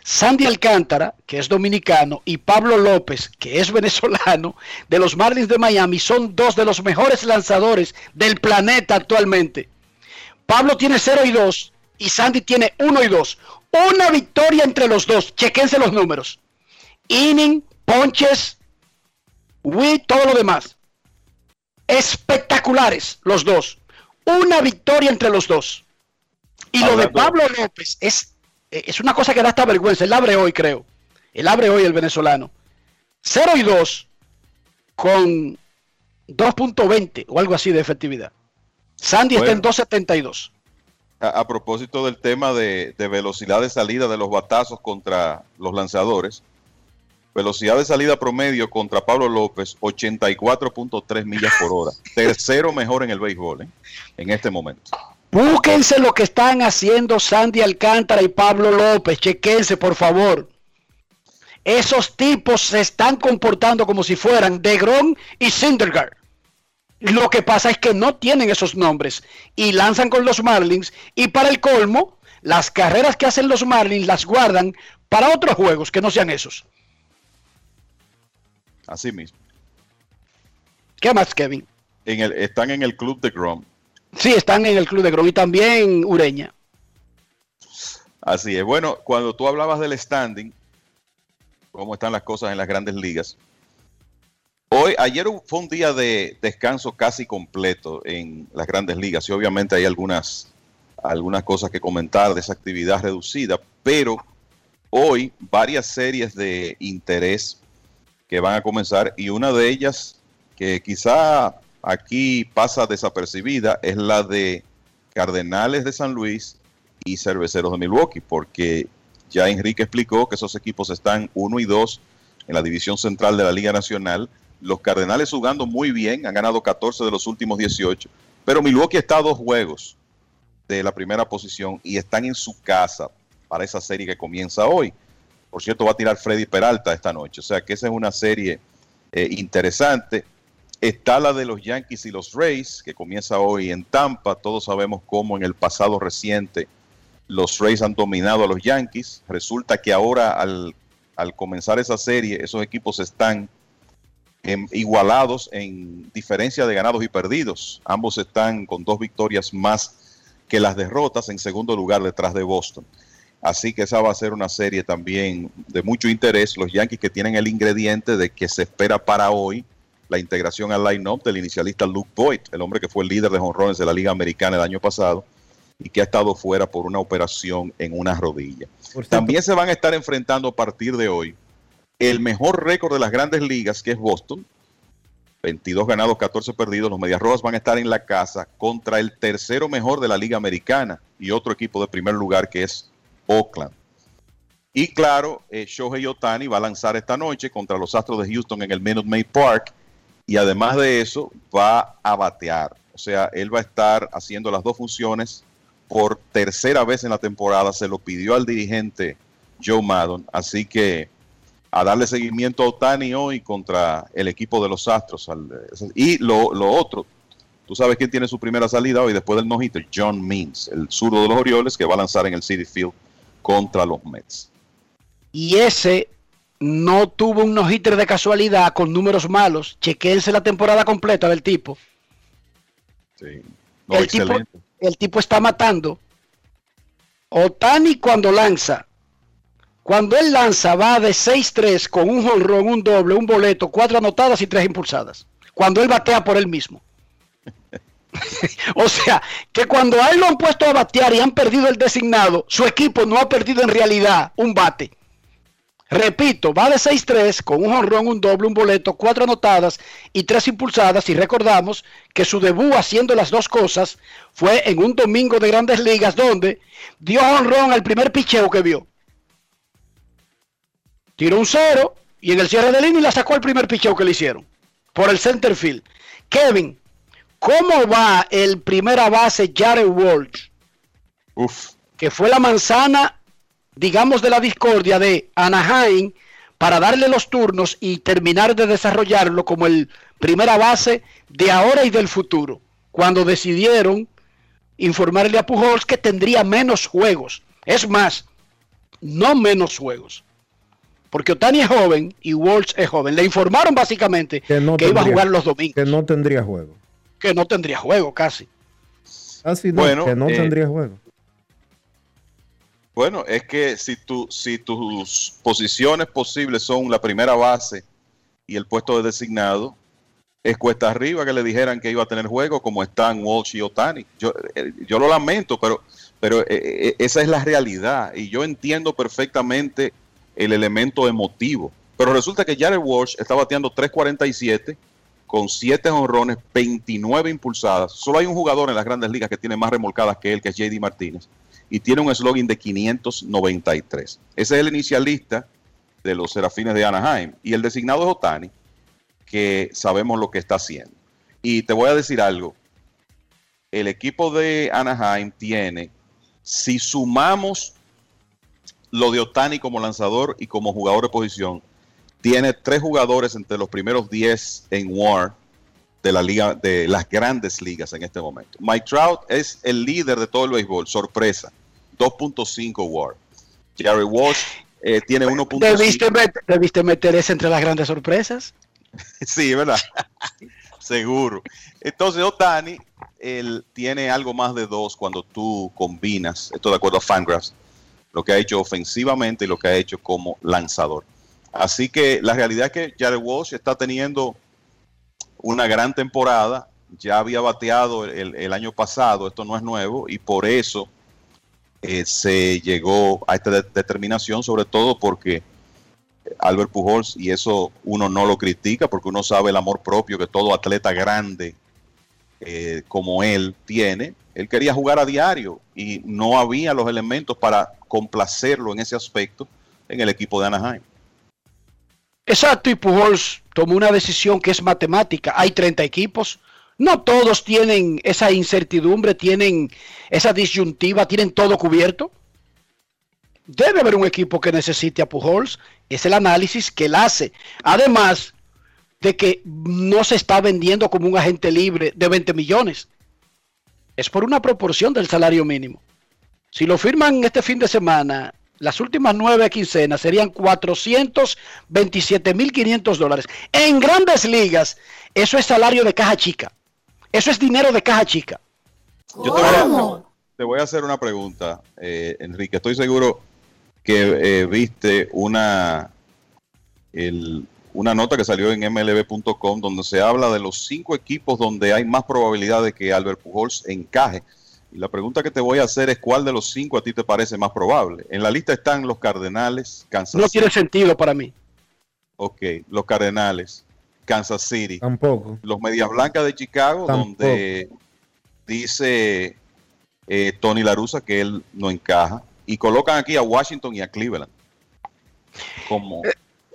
Sandy Alcántara, que es dominicano, y Pablo López, que es venezolano, de los Marlins de Miami, son dos de los mejores lanzadores del planeta actualmente. Pablo tiene 0 y 2 y Sandy tiene 1 y 2. Una victoria entre los dos. Chequense los números. Inning, ponches, WIT, todo lo demás. Espectaculares los dos. Una victoria entre los dos. Y lo de Pablo López es, eh, es una cosa que da hasta vergüenza. Él abre hoy, creo. Él abre hoy el venezolano. 0 y 2 con 2.20 o algo así de efectividad. Sandy está en Bueno. 2.72. A, a propósito del tema de, de velocidad de salida de los batazos contra los lanzadores, velocidad de salida promedio contra Pablo López, 84.3 millas por hora. Tercero mejor en el béisbol ¿eh? en este momento. Búsquense lo que están haciendo Sandy Alcántara y Pablo López. Chequense, por favor. Esos tipos se están comportando como si fueran DeGrom y Syndergaard. Lo que pasa es que no tienen esos nombres y lanzan con los Marlins y para el colmo, las carreras que hacen los Marlins las guardan para otros juegos que no sean esos. Así mismo. ¿Qué más, Kevin? En el, están en el club de Grom. Sí, están en el club de Grom y también Ureña. Así es. Bueno, cuando tú hablabas del standing, cómo están las cosas en las grandes ligas. Hoy, ayer fue un día de descanso casi completo en las grandes ligas y obviamente hay algunas, algunas cosas que comentar de esa actividad reducida, pero hoy varias series de interés que van a comenzar y una de ellas que quizá aquí pasa desapercibida es la de Cardenales de San Luis y Cerveceros de Milwaukee, porque ya Enrique explicó que esos equipos están 1 y 2 en la división central de la Liga Nacional. Los Cardenales jugando muy bien, han ganado 14 de los últimos 18, pero Milwaukee está a dos juegos de la primera posición y están en su casa para esa serie que comienza hoy. Por cierto, va a tirar Freddy Peralta esta noche, o sea que esa es una serie eh, interesante. Está la de los Yankees y los Rays, que comienza hoy en Tampa. Todos sabemos cómo en el pasado reciente los Rays han dominado a los Yankees. Resulta que ahora al al comenzar esa serie, esos equipos están em, igualados en diferencia de ganados y perdidos. Ambos están con dos victorias más que las derrotas en segundo lugar detrás de Boston. Así que esa va a ser una serie también de mucho interés. Los Yankees que tienen el ingrediente de que se espera para hoy la integración al line-up del inicialista Luke Boyd, el hombre que fue el líder de jonrones de la Liga Americana el año pasado y que ha estado fuera por una operación en una rodilla. También se van a estar enfrentando a partir de hoy el mejor récord de las grandes ligas, que es Boston. 22 ganados, 14 perdidos. Los Medias Rojas van a estar en la casa contra el tercero mejor de la Liga Americana y otro equipo de primer lugar que es Oakland. Y claro, eh, Shohei Otani va a lanzar esta noche contra los Astros de Houston en el Minute Maid Park y además de eso va a batear. O sea, él va a estar haciendo las dos funciones por tercera vez en la temporada. Se lo pidió al dirigente Joe Maddon. Así que a darle seguimiento a Otani hoy contra el equipo de los Astros. y lo, otro, tú sabes quién tiene su primera salida hoy después del no-hitter, John Means, el zurdo de los Orioles que va a lanzar en el City Field contra los Mets. Y ese no tuvo un no-hitter de casualidad con números malos. Chequense la temporada completa del tipo. Sí. el, tipo el tipo está matando. Otani cuando lanza, cuando él lanza va de 6-3 con un jonrón, un doble, un boleto, cuatro anotadas y tres impulsadas. Cuando él batea por él mismo. o sea, que cuando a él lo han puesto a batear y han perdido el designado, su equipo no ha perdido en realidad un bate. Repito, va de 6-3 con un honrón, un doble, un boleto, cuatro anotadas y tres impulsadas. Y recordamos que su debut haciendo las dos cosas fue en un domingo de grandes ligas donde dio honrón al primer picheo que vio. Tiró un cero y en el cierre de línea la sacó el primer picheo que le hicieron por el center field. Kevin, ¿cómo va el primera base Jared Walsh? Uf. Que fue la manzana digamos, de la discordia de Anaheim para darle los turnos y terminar de desarrollarlo como el primera base de ahora y del futuro, cuando decidieron informarle a Pujols que tendría menos juegos. Es más, no menos juegos. Porque Otani es joven y Walsh es joven. Le informaron básicamente que, iba a jugar los domingos. Que no tendría juego. Que no tendría juego casi. Así bueno, que no eh, tendría juego. Bueno, es que si, tu, si tus posiciones posibles son la primera base y el puesto de designado, es cuesta arriba que le dijeran que iba a tener juego como están Walsh y Otani. Yo, eh, yo lo lamento, pero, pero eh, esa es la realidad y yo entiendo perfectamente el elemento emotivo. Pero resulta que Jared Walsh está bateando 3.47 con 7 honrones, 29 impulsadas. Solo hay un jugador en las grandes ligas que tiene más remolcadas que él, que es JD Martínez y tiene un slogan de 593. Ese es el inicialista de los Serafines de Anaheim. Y el designado es Otani, que sabemos lo que está haciendo. Y te voy a decir algo. El equipo de Anaheim tiene, si sumamos lo de Otani como lanzador y como jugador de posición, tiene tres jugadores entre los primeros 10 en WAR de la liga, de las grandes ligas en este momento. Mike Trout es el líder de todo el béisbol, sorpresa. 2.5 WAR. Jerry Walsh eh, tiene 1.5. ¿Debiste, ¿Debiste meter ese entre las grandes sorpresas? sí, ¿verdad? Seguro. Entonces, Otani, él tiene algo más de dos cuando tú combinas, esto de acuerdo a Fangraphs, lo que ha hecho ofensivamente y lo que ha hecho como lanzador. Así que la realidad es que Jared Walsh está teniendo una gran temporada. Ya había bateado el, año pasado, esto no es nuevo, y por eso eh, se llegó a esta determinación, sobre todo porque Albert Pujols, y eso uno no lo critica, porque uno sabe el amor propio que todo atleta grande eh, como él tiene, él quería jugar a diario y no había los elementos para complacerlo en ese aspecto en el equipo de Anaheim. Exacto, y Pujols tomó una decisión que es matemática. Hay 30 equipos, no todos tienen esa incertidumbre, tienen esa disyuntiva, tienen todo cubierto. Debe haber un equipo que necesite a Pujols. Es el análisis que él hace. Además de que no se está vendiendo como un agente libre de 20 millones. Es por una proporción del salario mínimo. Si lo firman este fin de semana las últimas nueve quincenas serían 427.500 dólares. En grandes ligas, eso es salario de caja chica. Eso es dinero de caja chica. Yo te voy a, te voy a hacer una pregunta, eh, Enrique. Estoy seguro que eh, viste una, el- una nota que salió en mlb.com donde se habla de los cinco equipos donde hay más probabilidad de que Albert Pujols encaje. Y la pregunta que te voy a hacer es cuál de los cinco a ti te parece más probable. En la lista están los Cardenales, Kansas No City. tiene sentido para mí. Ok, los Cardenales, Kansas City, Tampoco. los Medias Blancas de Chicago, Tampoco. donde dice eh, Tony Larusa que él no encaja. Y colocan aquí a Washington y a Cleveland. Como,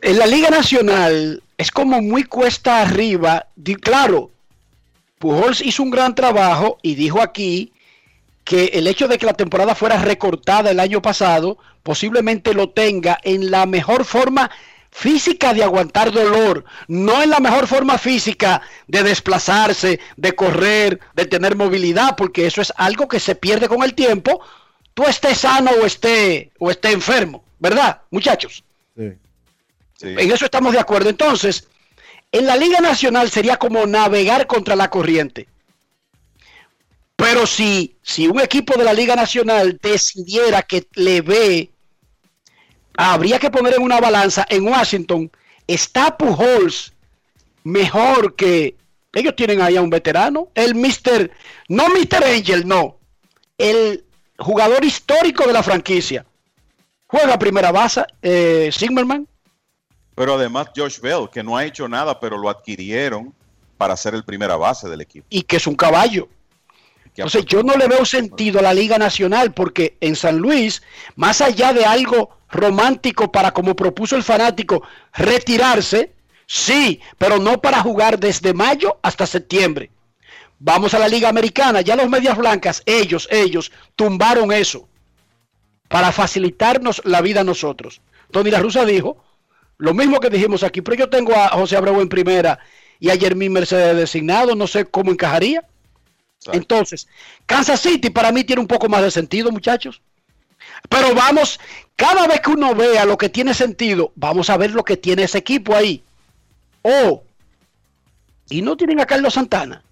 En la Liga Nacional es como muy cuesta arriba. Claro, Pujols hizo un gran trabajo y dijo aquí que el hecho de que la temporada fuera recortada el año pasado posiblemente lo tenga en la mejor forma física de aguantar dolor, no en la mejor forma física de desplazarse, de correr, de tener movilidad, porque eso es algo que se pierde con el tiempo, tú estés sano o esté, o esté enfermo, ¿verdad, muchachos? En eso estamos de acuerdo. Entonces, en la Liga Nacional sería como navegar contra la corriente. Pero si, si un equipo de la Liga Nacional decidiera que le ve, habría que poner en una balanza en Washington, está Pujols mejor que ellos tienen ahí a un veterano, el Mr. no Mr. Angel, no, el jugador histórico de la franquicia. Juega primera base, eh, pero además Josh Bell, que no ha hecho nada, pero lo adquirieron para ser el primera base del equipo. y que es un caballo. Entonces yo no le veo sentido a la Liga Nacional porque en San Luis, más allá de algo romántico para como propuso el fanático, retirarse, sí, pero no para jugar desde mayo hasta septiembre. Vamos a la Liga Americana, ya los Medias Blancas, ellos, ellos, tumbaron eso para facilitarnos la vida a nosotros. Tony La Rusa dijo, lo mismo que dijimos aquí, pero yo tengo a José Abreu en primera y a Jermín Mercedes designado, no sé cómo encajaría. Entonces, Kansas City para mí tiene un poco más de sentido, muchachos. Pero vamos, cada vez que uno vea lo que tiene sentido, vamos a ver lo que tiene ese equipo ahí. Oh, y no tienen a Carlos Santana.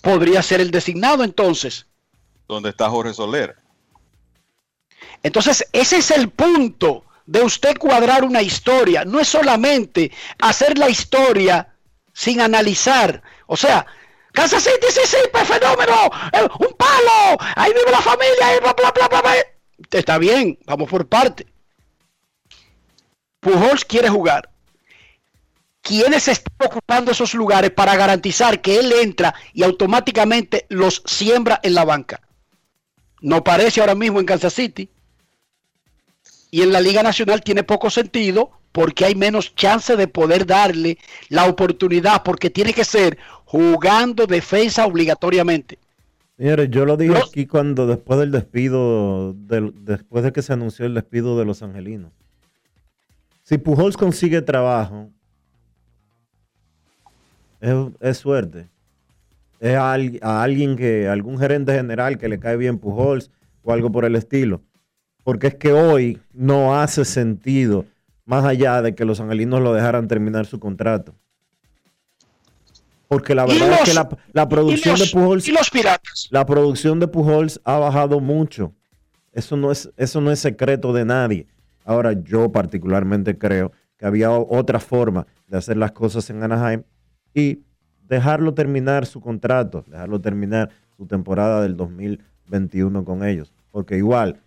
Podría ser el designado entonces. Donde está Jorge Soler. Entonces, ese es el punto de usted cuadrar una historia. No es solamente hacer la historia sin analizar. O sea, Kansas City, sí, sí, pues, fenómeno, un palo, ahí vive la familia, bla, bla, bla, bla, bla. Está bien, vamos por parte. Pujols quiere jugar. ¿Quiénes están ocupando esos lugares para garantizar que él entra y automáticamente los siembra en la banca? No parece ahora mismo en Kansas City. Y en la Liga Nacional tiene poco sentido porque hay menos chance de poder darle la oportunidad porque tiene que ser jugando defensa obligatoriamente. Señores, yo lo dije aquí cuando después del despido, del- después de que se anunció el despido de los angelinos. Si Pujols consigue trabajo, es, es suerte. Es a, a alguien que, algún gerente general que le cae bien Pujols o algo por el estilo. Porque es que hoy no hace sentido, más allá de que los angelinos lo dejaran terminar su contrato. Porque la verdad es que la, la producción los- de Pujols y los piratas. la producción de Pujols ha bajado mucho. Eso no es, eso no es secreto de nadie. Ahora, yo particularmente creo que había otra forma de hacer las cosas en Anaheim y dejarlo terminar su contrato, dejarlo terminar su temporada del 2021 con ellos. Porque igual,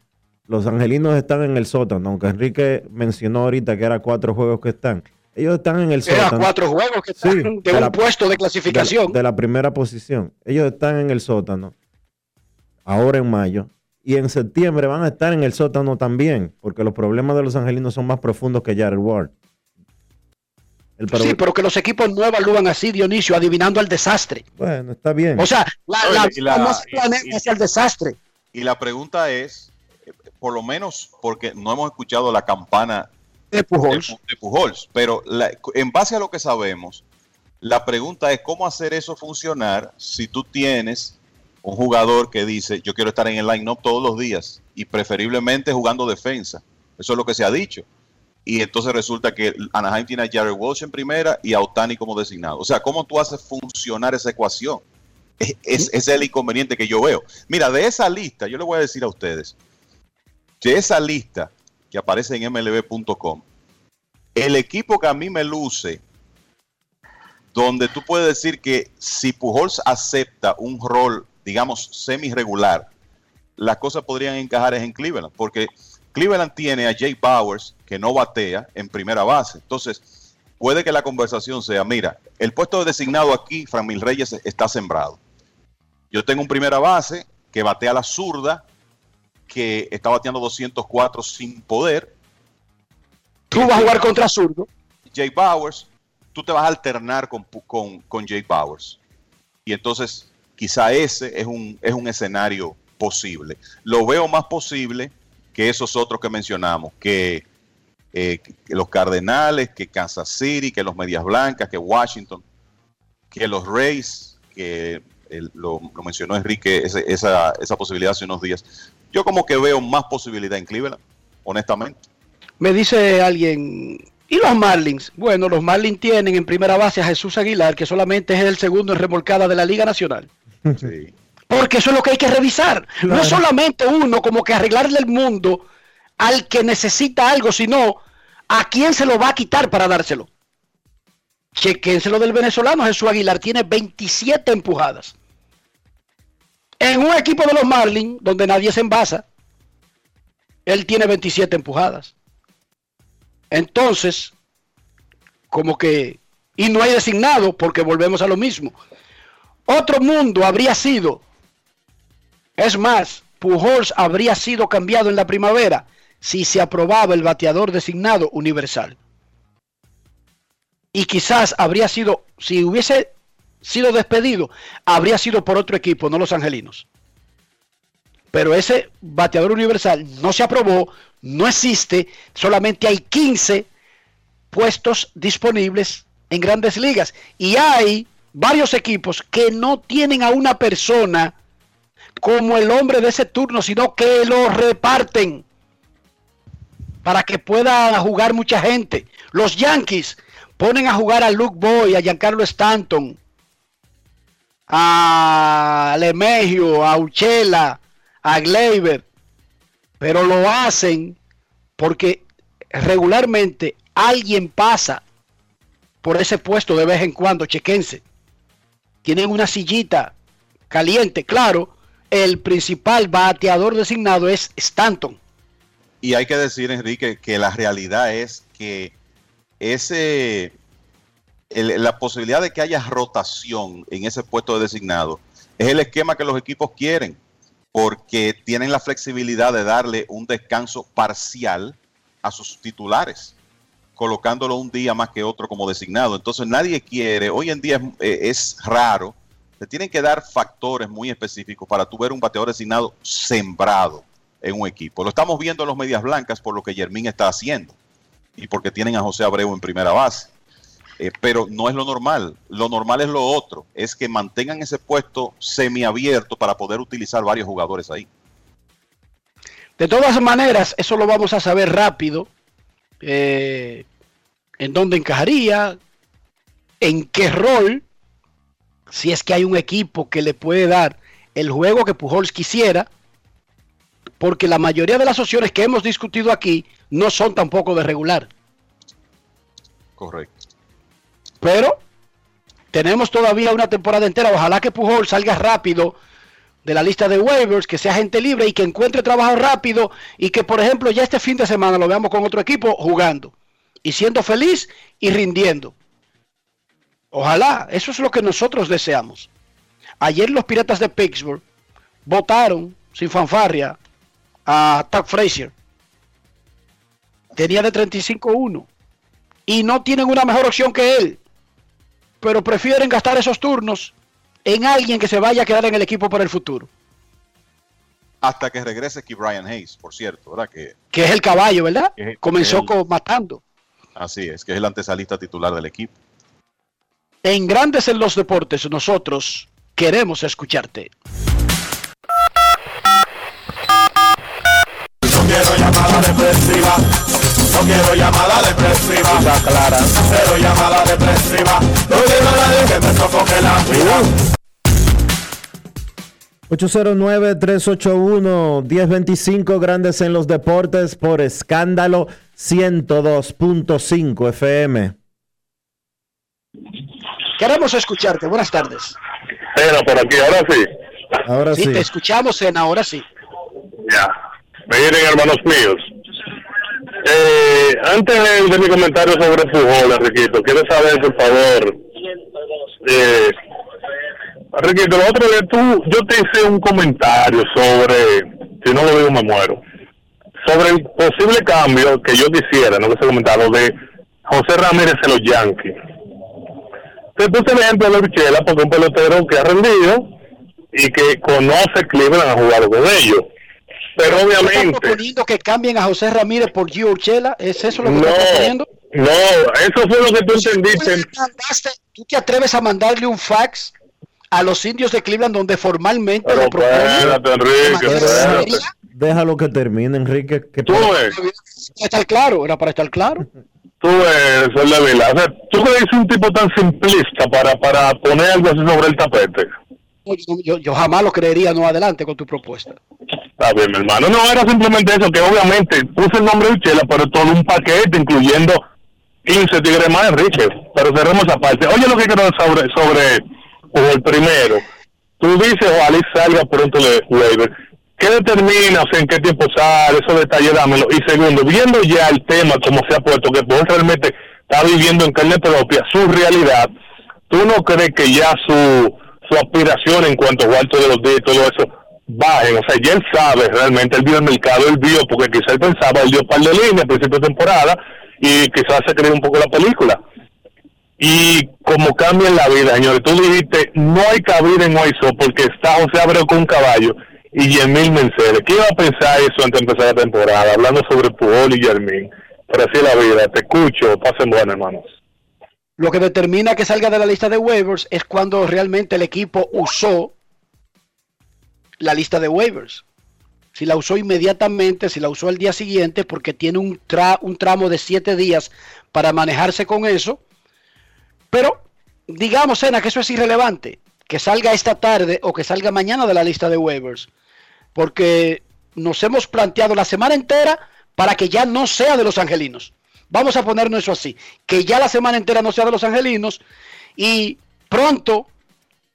los angelinos están en el sótano, aunque Enrique mencionó ahorita que era cuatro juegos que están. Ellos están en el Era sótano. cuatro juegos que están Sí, de de un la- puesto de clasificación. de, de la primera posición. Ellos están en el sótano, ahora en mayo, y en septiembre van a estar en el sótano también, porque los problemas de los angelinos son más profundos que Jared Ward. El pro- Sí, pero que los equipos no evalúan así, Dionisio, adivinando al desastre. Bueno, está bien. O sea, la, No, la, y la- no se planea y- hacia el desastre. Y la pregunta es, eh, por lo menos porque no hemos escuchado la campana de Pujols, de, Pu- de Pujols, pero la- en base a lo que sabemos, la pregunta es cómo hacer eso funcionar si tú tienes un jugador que dice, yo quiero estar en el line-up todos los días y preferiblemente jugando defensa. Eso es lo que se ha dicho. Y entonces resulta que Anaheim tiene a Jared Walsh en primera y a Otani como designado. O sea, ¿cómo tú haces funcionar esa ecuación? Es, es el inconveniente que yo veo. Mira, de esa lista, yo le voy a decir a ustedes, de esa lista que aparece en mlb.com, el equipo que a mí me luce, donde tú puedes decir que si Pujols acepta un rol, digamos, semi-regular, las cosas podrían encajar es en Cleveland, porque Cleveland tiene a Jay Bowers, que no batea en primera base. Entonces, puede que la conversación sea, mira, el puesto designado aquí, Framil Reyes, está sembrado. Yo tengo un primera base que batea la zurda, que está bateando 204 sin poder. Tú vas a jugar contra zurdo. Jay Bowers, tú te vas a alternar con, con, con Jay Bowers. Y entonces, quizá ese es un, es un escenario posible. Lo veo más posible que esos otros que mencionamos, que, eh, que los Cardenales, que Kansas City, que los Medias Blancas, que Washington, que los Rays, que el- lo, lo mencionó Enrique, ese- esa, esa posibilidad hace unos días. Yo como que veo más posibilidad en Cleveland, honestamente. Me dice alguien, ¿y los Marlins? Bueno, los Marlins tienen en primera base a Jesús Aguilar, que solamente es el segundo en remolcada de la Liga Nacional. Sí. Porque eso es lo que hay que revisar. No Claro. solamente uno como que arreglarle el mundo al que necesita algo, sino a quién se lo va a quitar para dárselo. Chequénselo del venezolano Jesús Aguilar, tiene 27 empujadas. En un equipo de los Marlins, donde nadie se envasa, él tiene 27 empujadas. Entonces, como que, y no hay designado, porque volvemos a lo mismo. Otro mundo habría sido, es más, Pujols habría sido cambiado en la primavera si se aprobaba el bateador designado universal. Y quizás habría sido, si hubiese sido despedido, habría sido por otro equipo, no los angelinos. Pero ese bateador universal no se aprobó, no existe, solamente hay 15 puestos disponibles en grandes ligas. Y hay varios equipos que no tienen a una persona como el hombre de ese turno, sino que lo reparten para que pueda jugar mucha gente. Los Yankees ponen a jugar a Luke Boy, a Giancarlo Stanton, a Lemegio, a Uchela, a Gleyber, pero lo hacen porque regularmente alguien pasa por ese puesto de vez en cuando, chequense. Tienen una sillita caliente, claro. El principal bateador designado es Stanton. Y hay que decir, Enrique, que la realidad es que ese el- la posibilidad de que haya rotación en ese puesto de designado es el esquema que los equipos quieren, porque tienen la flexibilidad de darle un descanso parcial a sus titulares, colocándolo un día más que otro como designado. Entonces nadie quiere, hoy en día es, eh, raro, te tienen que dar factores muy específicos para tu ver un bateador designado sembrado en un equipo. Lo estamos viendo en los Medias Blancas por lo que Yermín está haciendo y porque tienen a José Abreu en primera base. Eh, pero no es lo normal. Lo normal es lo otro, es que mantengan ese puesto semiabierto para poder utilizar varios jugadores ahí. De todas maneras, eso lo vamos a saber rápido. eh, en dónde encajaría, en qué rol, si es que hay un equipo que le puede dar el juego que Pujols quisiera, porque la mayoría de las opciones que hemos discutido aquí no son tampoco de regular. Correcto. Pero tenemos todavía una temporada entera. Ojalá que Pujol salga rápido de la lista de waivers, que sea gente libre y que encuentre trabajo rápido y que, por ejemplo, ya este fin de semana lo veamos con otro equipo jugando y siendo feliz y rindiendo. Ojalá, eso es lo que nosotros deseamos. Ayer los Piratas de Pittsburgh votaron sin fanfarria a Tuck Frazier. Tenía de 35-1 y no tienen una mejor opción que él pero prefieren gastar esos turnos en alguien que se vaya a quedar en el equipo para el futuro. Hasta que regrese aquí Brian Hayes, por cierto, ¿verdad? Que, que es el caballo, ¿verdad? Comenzó el, matando. Así es, que es el antesalista titular del equipo. En Grandes en los Deportes, nosotros queremos escucharte. No quiero llamada depresiva clara. Cero llamada depresiva. No quiero a nadie que me sofoque la vida. 809-381-1025 Grandes en los Deportes por escándalo 102.5 FM. Queremos escucharte. Buenas tardes. Era por aquí, ahora sí. Ahora sí, sí. te escuchamos en ahora sí. Ya. Miren, hermanos míos. Eh, antes de, de mi comentario sobre fútbol, Enriquito, quiero saber, por favor. Eh, Enriquito, el otro día tú, yo te hice un comentario sobre, si no lo digo me muero, sobre el posible cambio que yo quisiera, no que ese comentario, de José Ramírez en los Yankees. Te puse el ejemplo de Urchela porque un pelotero que ha rendido y que conoce Cleveland, ha jugado con ellos. Pero ¿Estás obviamente... proponiendo que cambien a José Ramírez por Gio Urchela? ¿Es eso lo que No, estás proponiendo? no, eso fue lo que tú entendiste. ¿Tú te atreves a mandarle un fax a los indios de Cleveland donde formalmente Pero le proponen espérate, Enrique, espérate. Déjalo que termine, Enrique. Que Tú ves, Para estar claro, era para estar claro. tú ves, Vila. O sea, tú crees un tipo tan simplista para, para poner algo así sobre el tapete. Yo, yo- yo jamás lo creería, no adelante con tu propuesta. Está bien, mi hermano. No, era simplemente eso, que obviamente puse el nombre de Uchela, pero todo un paquete, incluyendo 15 tigres más, Enrique. Pero cerremos esa parte. Oye, lo que quiero sobre, sobre el primero. Tú dices, ojalá y salga pronto de waiver. ¿Qué determina, o sea, en qué tiempo sale? Esos detalles, dámelo. Y segundo, viendo ya el tema como se ha puesto, que Paul realmente está viviendo en carne propia su realidad, ¿tú no crees que ya su, su aspiración en cuanto a jugar todos los días y todo eso bajen? O sea, ya él sabe realmente, él vio el mercado, él vio, porque quizás él pensaba, él dio un par de líneas a principio de temporada y quizás se cree un poco la película. Y como cambia la vida, señores, tú dijiste, no hay cabida en Oiso porque está José Abreu con un caballo y Yermín Menceres. ¿Qué iba a pensar eso antes de empezar la temporada? Hablando sobre Pujol y Yermín. Pero así es la vida. Te escucho. Pasen buenas, hermanos. Lo que determina que salga de la lista de waivers es cuando realmente el equipo usó la lista de waivers. Si la usó inmediatamente, si la usó el día siguiente, porque tiene un, tra- un tramo de siete días para manejarse con eso. Pero digamos, Sena, que eso es irrelevante. Que salga esta tarde o que salga mañana de la lista de waivers. Porque nos hemos planteado la semana entera para que ya no sea de los angelinos. Vamos a ponernos eso así. Que ya la semana entera no sea de los angelinos. Y pronto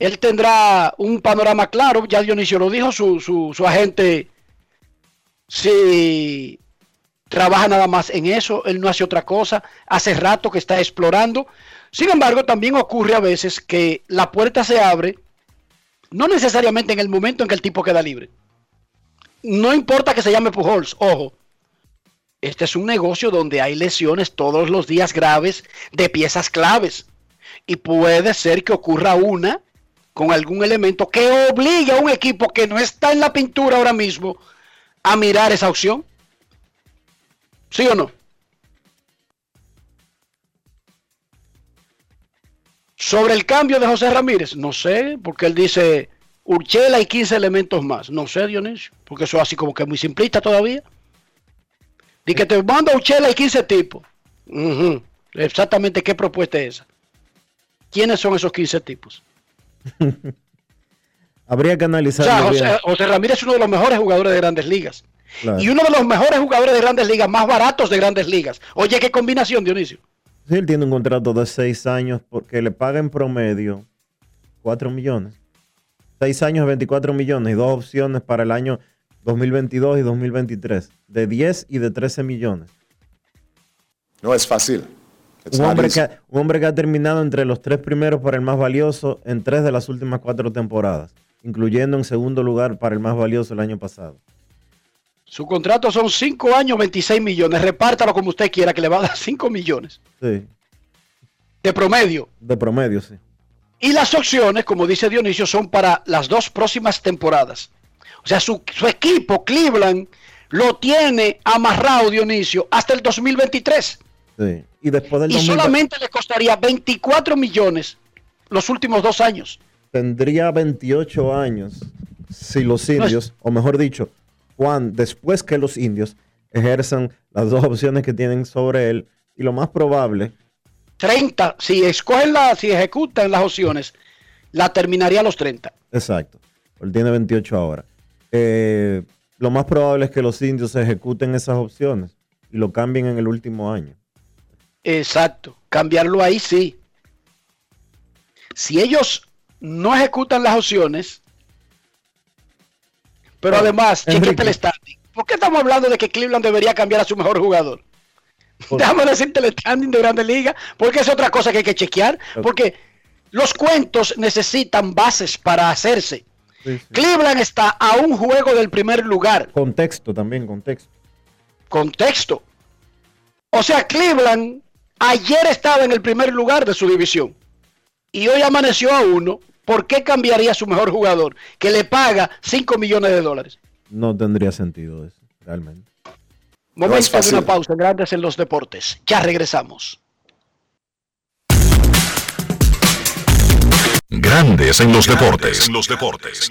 él tendrá un panorama claro. Ya Dionisio lo dijo, su, su, agente si trabaja nada más en eso, él no hace otra cosa, hace rato que está explorando. Sin embargo, también ocurre a veces que la puerta se abre, no necesariamente en el momento en que el tipo queda libre. No importa que se llame Pujols, ojo. Este es un negocio donde hay lesiones todos los días graves de piezas claves. Y puede ser que ocurra una con algún elemento que obligue a un equipo que no está en la pintura ahora mismo a mirar esa opción. ¿Sí o no? Sobre el cambio de José Ramírez, no sé, porque él dice Urchela y 15 elementos más. No sé, Dionisio, porque eso es así como que muy simplista todavía. Dice que te mando a Urchela y 15 tipos. Exactamente qué propuesta es esa. ¿Quiénes son esos 15 tipos? Habría que O sea, José, Ramírez es uno de los mejores jugadores de grandes ligas. Claro. Y uno de los mejores jugadores de grandes ligas, más baratos de grandes ligas. Oye, qué combinación, Dionisio. Sí, él tiene un contrato de seis años porque le paga en promedio 4 millones. Seis años, 24 millones y dos opciones para el año 2022 y 2023. De 10 y de 13 millones. No es fácil. Un hombre, que, un hombre que ha terminado entre los tres primeros para el más valioso en tres de las últimas cuatro temporadas, incluyendo en segundo lugar para el más valioso el año pasado. Su contrato son 5 años, 26 millones. Repártalo como usted quiera, que le va a dar 5 millones Sí, de promedio. de promedio, sí. Y las opciones, como dice Dionisio, son para las dos próximas temporadas. O sea, su, su equipo, Cleveland, lo tiene amarrado, Dionisio, hasta el 2023. Sí. Y después del Y 2020 solamente le costaría 24 millones los últimos dos años. tendría 28 años si los indios, o mejor dicho, Juan, después que los indios ejerzan las dos opciones que tienen sobre él. Y lo más probable. 30, si escogen la, si ejecutan las opciones, la terminaría a los 30. Exacto. Él tiene 28 ahora. Eh, lo más probable es que los indios ejecuten esas opciones y lo cambien en el último año. Exacto. Cambiarlo ahí sí. Si ellos no ejecutan las opciones, pero además, chequete el standing. ¿Por qué estamos hablando de que Cleveland debería cambiar a su mejor jugador? Déjame decirte el standing de Grande Liga, porque es otra cosa que hay que chequear, porque los cuentos necesitan bases para hacerse. Cleveland está a un juego del primer lugar. Contexto también, contexto. Contexto. O sea, Cleveland ayer estaba en el primer lugar de su división y hoy amaneció a uno. ¿Por qué cambiaría a su mejor jugador que le paga 5 millones de dólares? No tendría sentido eso, realmente. Momento de una pausa, grandes en los deportes. Ya regresamos. Grandes en los deportes. los deportes.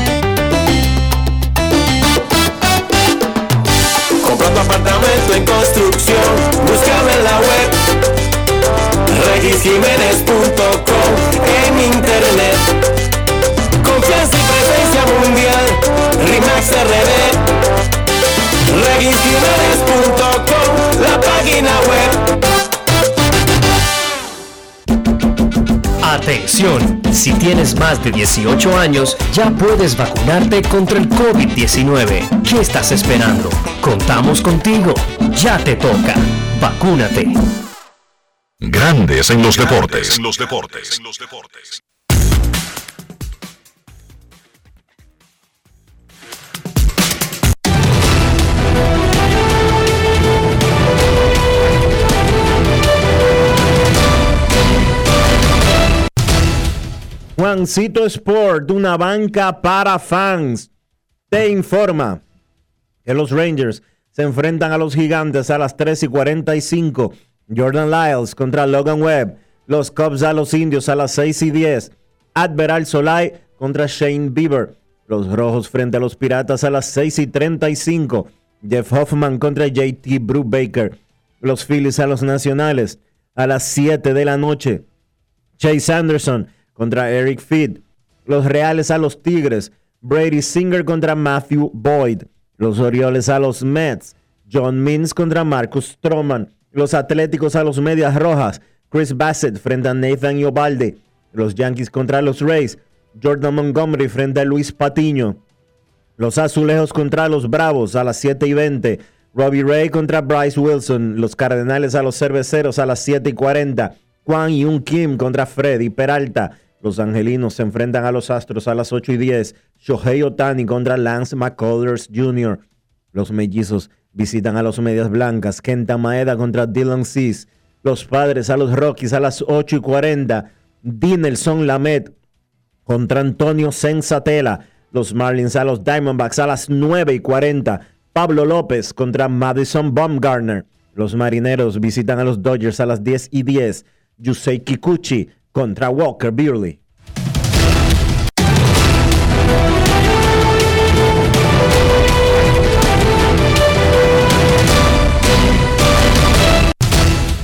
regisjiménez.com en internet. Confianza y presencia mundial, RIMAX RD. regisjiménez.com, la página web. Atención, si tienes más de 18 años, ya puedes vacunarte contra el COVID-19. ¿Qué estás esperando? Contamos contigo. Ya te toca. Vacúnate. Grandes en los deportes. los deportes. Juancito Sport, una banca para fans, te informa que los Rangers se enfrentan a los Gigantes a las 3 y 45. Jordan Lyles contra Logan Webb. Los Cubs a los Indios a las 6 y 10. Adveral Solai contra Shane Bieber. Los Rojos frente a los Piratas a las 6 y 35. Jeff Hoffman contra JT Brubaker. Los Phillies a los Nacionales a las 7 de la noche. Chase Anderson contra Eric Feed. Los Reales a los Tigres. Brady Singer contra Matthew Boyd. Los Orioles a los Mets. John Means contra Marcus Stroman. Los Atléticos a los Medias Rojas. Chris Bassett frente a Nathan Iobalde. Los Yankees contra los Rays. Jordan Montgomery frente a Luis Patiño. Los Azulejos contra los Bravos a las 7 y 20. Robbie Ray contra Bryce Wilson. Los Cardenales a los Cerveceros a las 7 y 40. Juan Yun Kim contra Freddy Peralta. Los Angelinos se enfrentan a los Astros a las 8 y 10. Shohei Otani contra Lance McCullers Jr. Los Mellizos visitan a los Medias Blancas. Kenta Maeda contra Dylan Cease. Los Padres a los Rockies a las 8 y 40. Dinelson Lamet contra Antonio Sensatela. Los Marlins a los Diamondbacks a las 9 y 40. Pablo López contra Madison Baumgartner. Los Marineros visitan a los Dodgers a las 10 y 10. Yusei Kikuchi contra Walker Buehler.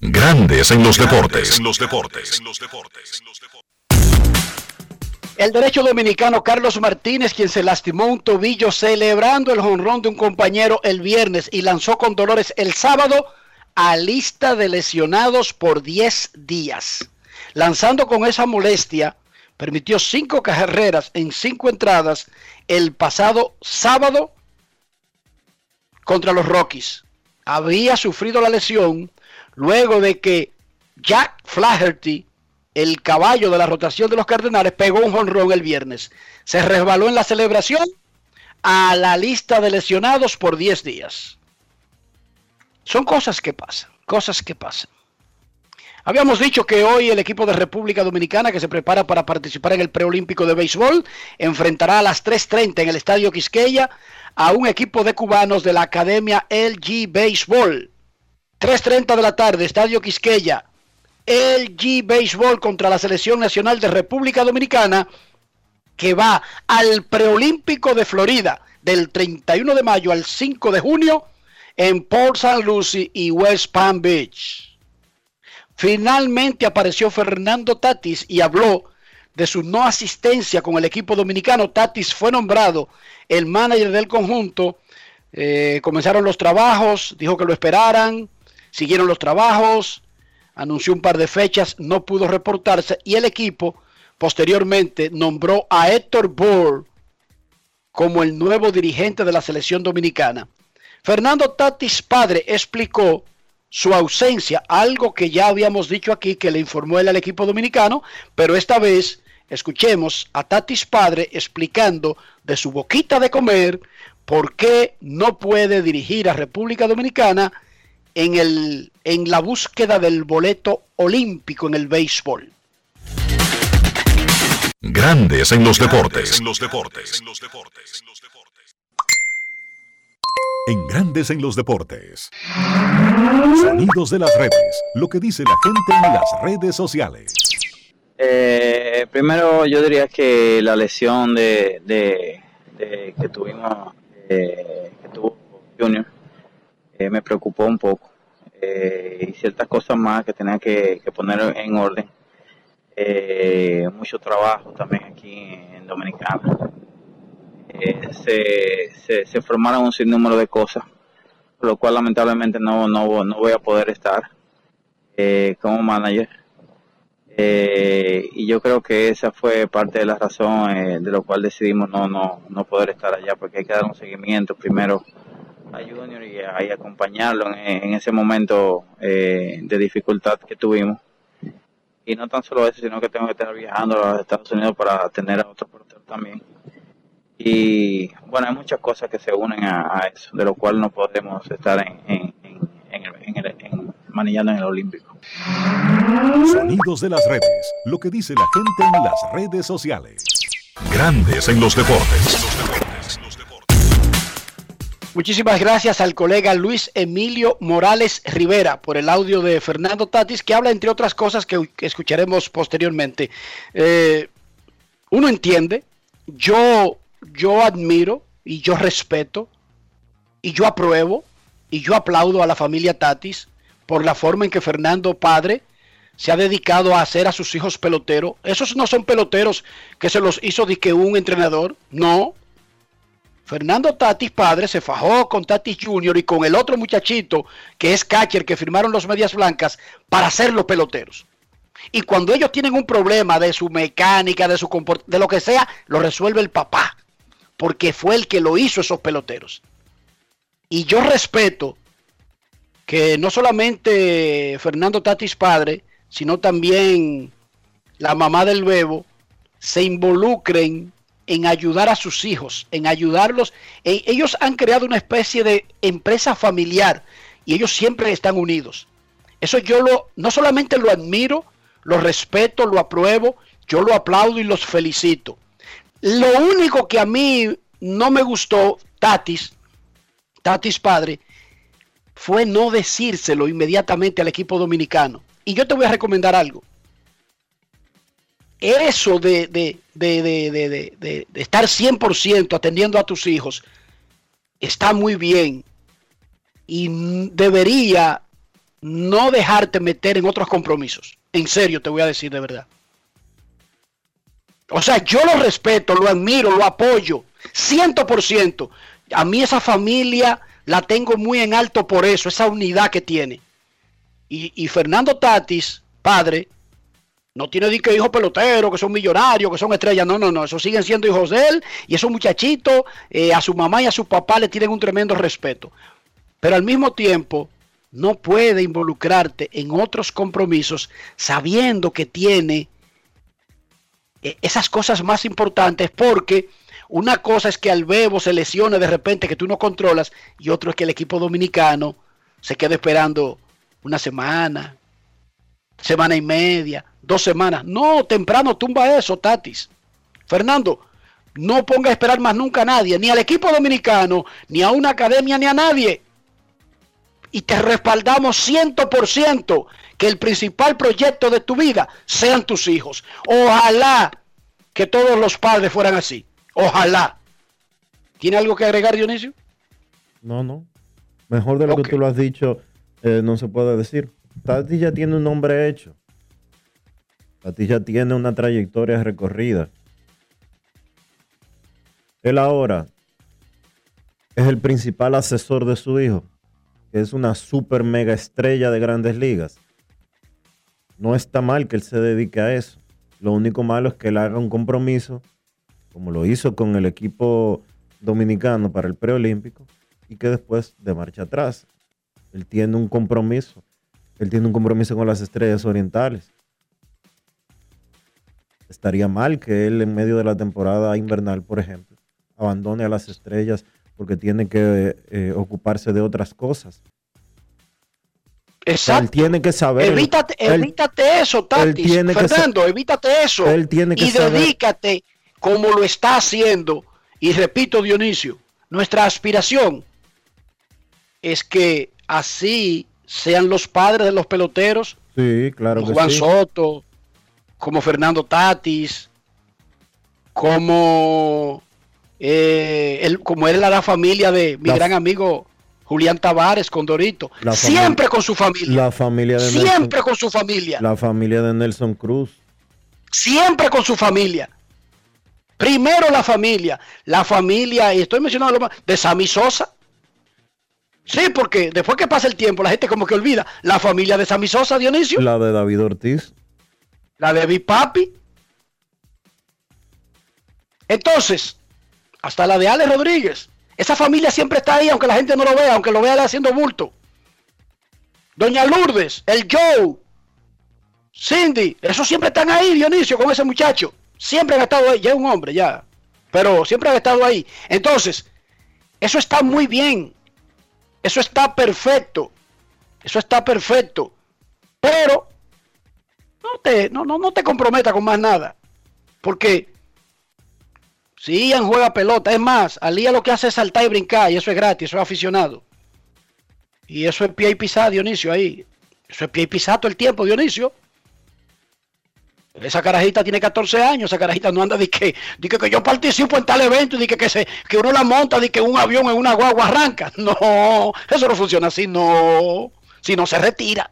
Grandes en los deportes. los deportes. El derecho dominicano Carlos Martínez, quien se lastimó un tobillo celebrando el jonrón de un compañero el viernes y lanzó con dolores el sábado, a lista de lesionados por 10 días. Lanzando con esa molestia, permitió cinco carreras en cinco entradas el pasado sábado contra los Rockies. Había sufrido la lesión luego de que Jack Flaherty, el caballo de la rotación de los Cardenales, pegó un jonrón el viernes. Se resbaló en la celebración a la lista de lesionados por 10 días. Son cosas que pasan, cosas que pasan. Habíamos dicho que hoy el equipo de República Dominicana que se prepara para participar en el preolímpico de béisbol enfrentará a las 3.30 en el Estadio Quisqueya a un equipo de cubanos de la Academia LG Béisbol. 3.30 de la tarde, Estadio Quisqueya. LG Béisbol contra la Selección Nacional de República Dominicana que va al preolímpico de Florida del 31 de mayo al 5 de junio en Port St. Lucie y West Palm Beach. Finalmente apareció Fernando Tatis y habló de su no asistencia con el equipo dominicano. Tatis fue nombrado el manager del conjunto. Eh, comenzaron los trabajos, dijo que lo esperaran, siguieron los trabajos, anunció un par de fechas, no pudo reportarse y el equipo posteriormente nombró a Héctor Bohr como el nuevo dirigente de la selección dominicana. Fernando Tatis padre explicó su ausencia, algo que ya habíamos dicho aquí que le informó él al equipo dominicano, pero esta vez escuchemos a Tatis padre explicando de su boquita de comer por qué no puede dirigir a República Dominicana en, el, en la búsqueda del boleto olímpico en el béisbol. Grandes en los deportes. En los deportes. En Grandes en los deportes. Sonidos de las redes. Lo que dice la gente en las redes sociales. Eh, primero yo diría que la lesión de, de, de que tuvimos, eh, que tuvo Junior, eh, me preocupó un poco. y ciertas cosas más que tenía que, poner en orden eh, mucho trabajo también aquí en Dominicana. Eh, se, se, formaron un sinnúmero de cosas, por lo cual lamentablemente no, no, no voy a poder estar eh, como manager. y yo creo que esa fue parte de la razón de lo cual decidimos no, no, no poder estar allá, porque hay que dar un seguimiento primero a Junior y, a, acompañarlo en, en, ese momento de dificultad que tuvimos y no tan solo eso, sino que tengo que estar viajando a los Estados Unidos para atender a otros porteros también. Y bueno, hay muchas cosas que se unen a, eso, de lo cual no podemos estar en, en, en, en el, manillando en el Olímpico. Sonidos de las redes, lo que dice la gente en las redes sociales. Grandes en los deportes. Muchísimas gracias al colega Luis Emilio Morales Rivera por el audio de Fernando Tatis, que habla entre otras cosas que escucharemos posteriormente. Eh, uno entiende, yo, yo admiro y yo respeto y yo apruebo y yo aplaudo a la familia Tatis por la forma en que Fernando Padre se ha dedicado a hacer a sus hijos peloteros. Esos no son peloteros que se los hizo de que un entrenador, no, Fernando Tatis padre se fajó con Tatis Jr. y con el otro muchachito que es catcher que firmaron los medias blancas para ser los peloteros. Y cuando ellos tienen un problema de su mecánica, de su de lo que sea, lo resuelve el papá, porque fue el que lo hizo esos peloteros. Y yo respeto que no solamente Fernando Tatis padre, sino también la mamá del bebo se involucren en ayudar a sus hijos, en ayudarlos. E, ellos han creado una especie de empresa familiar y ellos siempre están unidos. Eso yo lo, no solamente lo admiro, lo respeto, lo apruebo, yo lo aplaudo y los felicito. Lo único que a mí no me gustó, Tatis, Tatis padre, fue no decírselo inmediatamente al equipo dominicano. Y yo te voy a recomendar algo eso de, de, de, de, estar 100% atendiendo a tus hijos está muy bien y debería no dejarte meter en otros compromisos. En serio, te voy a decir de verdad. O sea, yo lo respeto, lo admiro, lo apoyo, 100%. A mí esa familia la tengo muy en alto por eso, esa unidad que tiene. Y, y Fernando Tatis, padre, no tiene que hijos peloteros, que son millonarios, que son estrellas. No, no, no. Esos siguen siendo hijos de él. Y esos muchachitos, eh, a su mamá y a su papá le tienen un tremendo respeto. Pero al mismo tiempo, no puede involucrarte en otros compromisos sabiendo que tiene eh, esas cosas más importantes porque una cosa es que al Bebo se lesione de repente que tú no controlas y otro es que el equipo dominicano se quede esperando una semana, semana y media, dos semanas. No, temprano tumba eso, Tatis. Fernando, no ponga a esperar más nunca a nadie, ni al equipo dominicano, ni a una academia, ni a nadie. Y te respaldamos ciento por ciento que el principal proyecto de tu vida sean tus hijos. Ojalá que todos los padres fueran así. Ojalá. ¿Tiene algo que agregar, Dionisio? No, no. Mejor de lo que tú lo has dicho, eh, no se puede decir. Tati ya tiene un nombre hecho. Tati ya tiene una trayectoria recorrida. Él ahora es el principal asesor de su hijo, que es una super mega estrella de grandes ligas. No está mal que él se dedique a eso. Lo único malo es que él haga un compromiso como lo hizo con el equipo dominicano para el preolímpico, y que después de marcha atrás. Él tiene un compromiso. Él tiene un compromiso con las estrellas orientales. Estaría mal que él en medio de la temporada invernal, por ejemplo, abandone a las estrellas porque tiene que eh, ocuparse de otras cosas. Exacto. Él tiene que saber. Evítate, evítate eso, Tati. Fernando, evítate eso. Él tiene que y dedícate como lo está haciendo. Y repito, Dionisio, nuestra aspiración es que así sean los padres de los peloteros. Sí, claro. Como Juan Soto, como Fernando Tatis, como, eh, el, como era la familia de mi La- gran amigo Julián Tavares con Dorito. Siempre con su familia. La familia de Siempre Nelson, con su familia. La familia de Nelson Cruz. Siempre con su familia. Primero la familia. La familia, y estoy mencionando lo más, de Sammy Sosa. Sí, porque después que pasa el tiempo, la gente como que olvida. La familia de Sammy Sosa, Dionisio. La de David Ortiz. La de Big Papi. Entonces, hasta la de Alex Rodríguez. Esa familia siempre está ahí, aunque la gente no lo vea, aunque lo vea haciendo bulto. Doña Lourdes, el Joe, Cindy, esos siempre están ahí, Dionisio, con ese muchacho. Siempre han estado ahí, ya es un hombre, ya. Pero siempre han estado ahí. Entonces, eso está muy bien. Eso está perfecto. Eso está perfecto. Pero no te, no, no, no te comprometas con más nada. Porque si Ian juega pelota, es más, Alía lo que hace es saltar y brincar, y eso es gratis, eso es aficionado. Y eso es pie y pisar, Dionisio, ahí. Eso es pie y pisar todo el tiempo, Dionisio. Esa carajita tiene 14 años, esa carajita no anda de que, de que, yo participo en tal evento, de que, que, se, uno la monta, de que un avión en una guagua arranca. No, eso no funciona así, no. Si no se retira.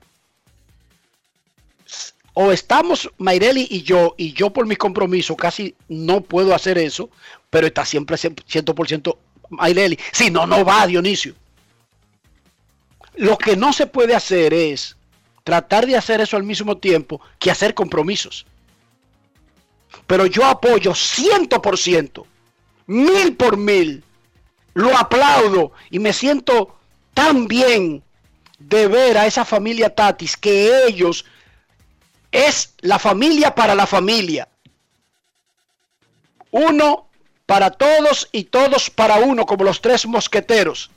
O estamos Maireli y yo, y yo por mis compromisos casi no puedo hacer eso, pero está siempre 100% Maireli. Si no, no va Dionisio. Lo que no se puede hacer es tratar de hacer eso al mismo tiempo que hacer compromisos. Pero yo apoyo 100%, mil por mil, lo aplaudo y me siento tan bien de ver a esa familia Tatis que ellos es la familia para la familia. Uno para todos y todos para uno, como los tres mosqueteros,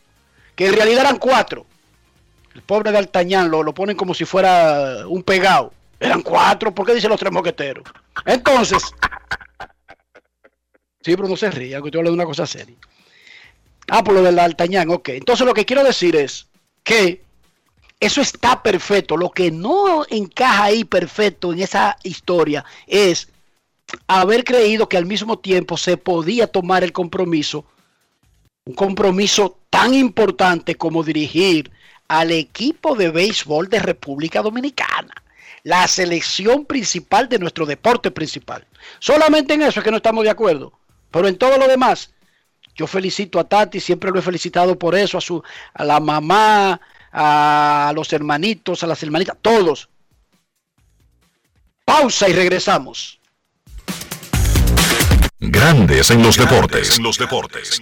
que en realidad eran cuatro. El pobre de Altañán lo, lo ponen como si fuera un pegado. Eran cuatro, ¿por qué dicen los tres mosqueteros? Entonces, sí, pero no se ría, que estoy hablando de una cosa seria. Ah, por lo del Altañán, ok. Entonces lo que quiero decir es que eso está perfecto. Lo que no encaja ahí perfecto en esa historia es haber creído que al mismo tiempo se podía tomar el compromiso, un compromiso tan importante como dirigir al equipo de béisbol de República Dominicana, la selección principal de nuestro deporte principal. Solamente en eso es que no estamos de acuerdo, pero en todo lo demás, yo felicito a Tati, siempre lo he felicitado por eso, a su a la mamá, a los hermanitos, a las hermanitas, todos. Pausa y regresamos. Grandes en los deportes. En los deportes.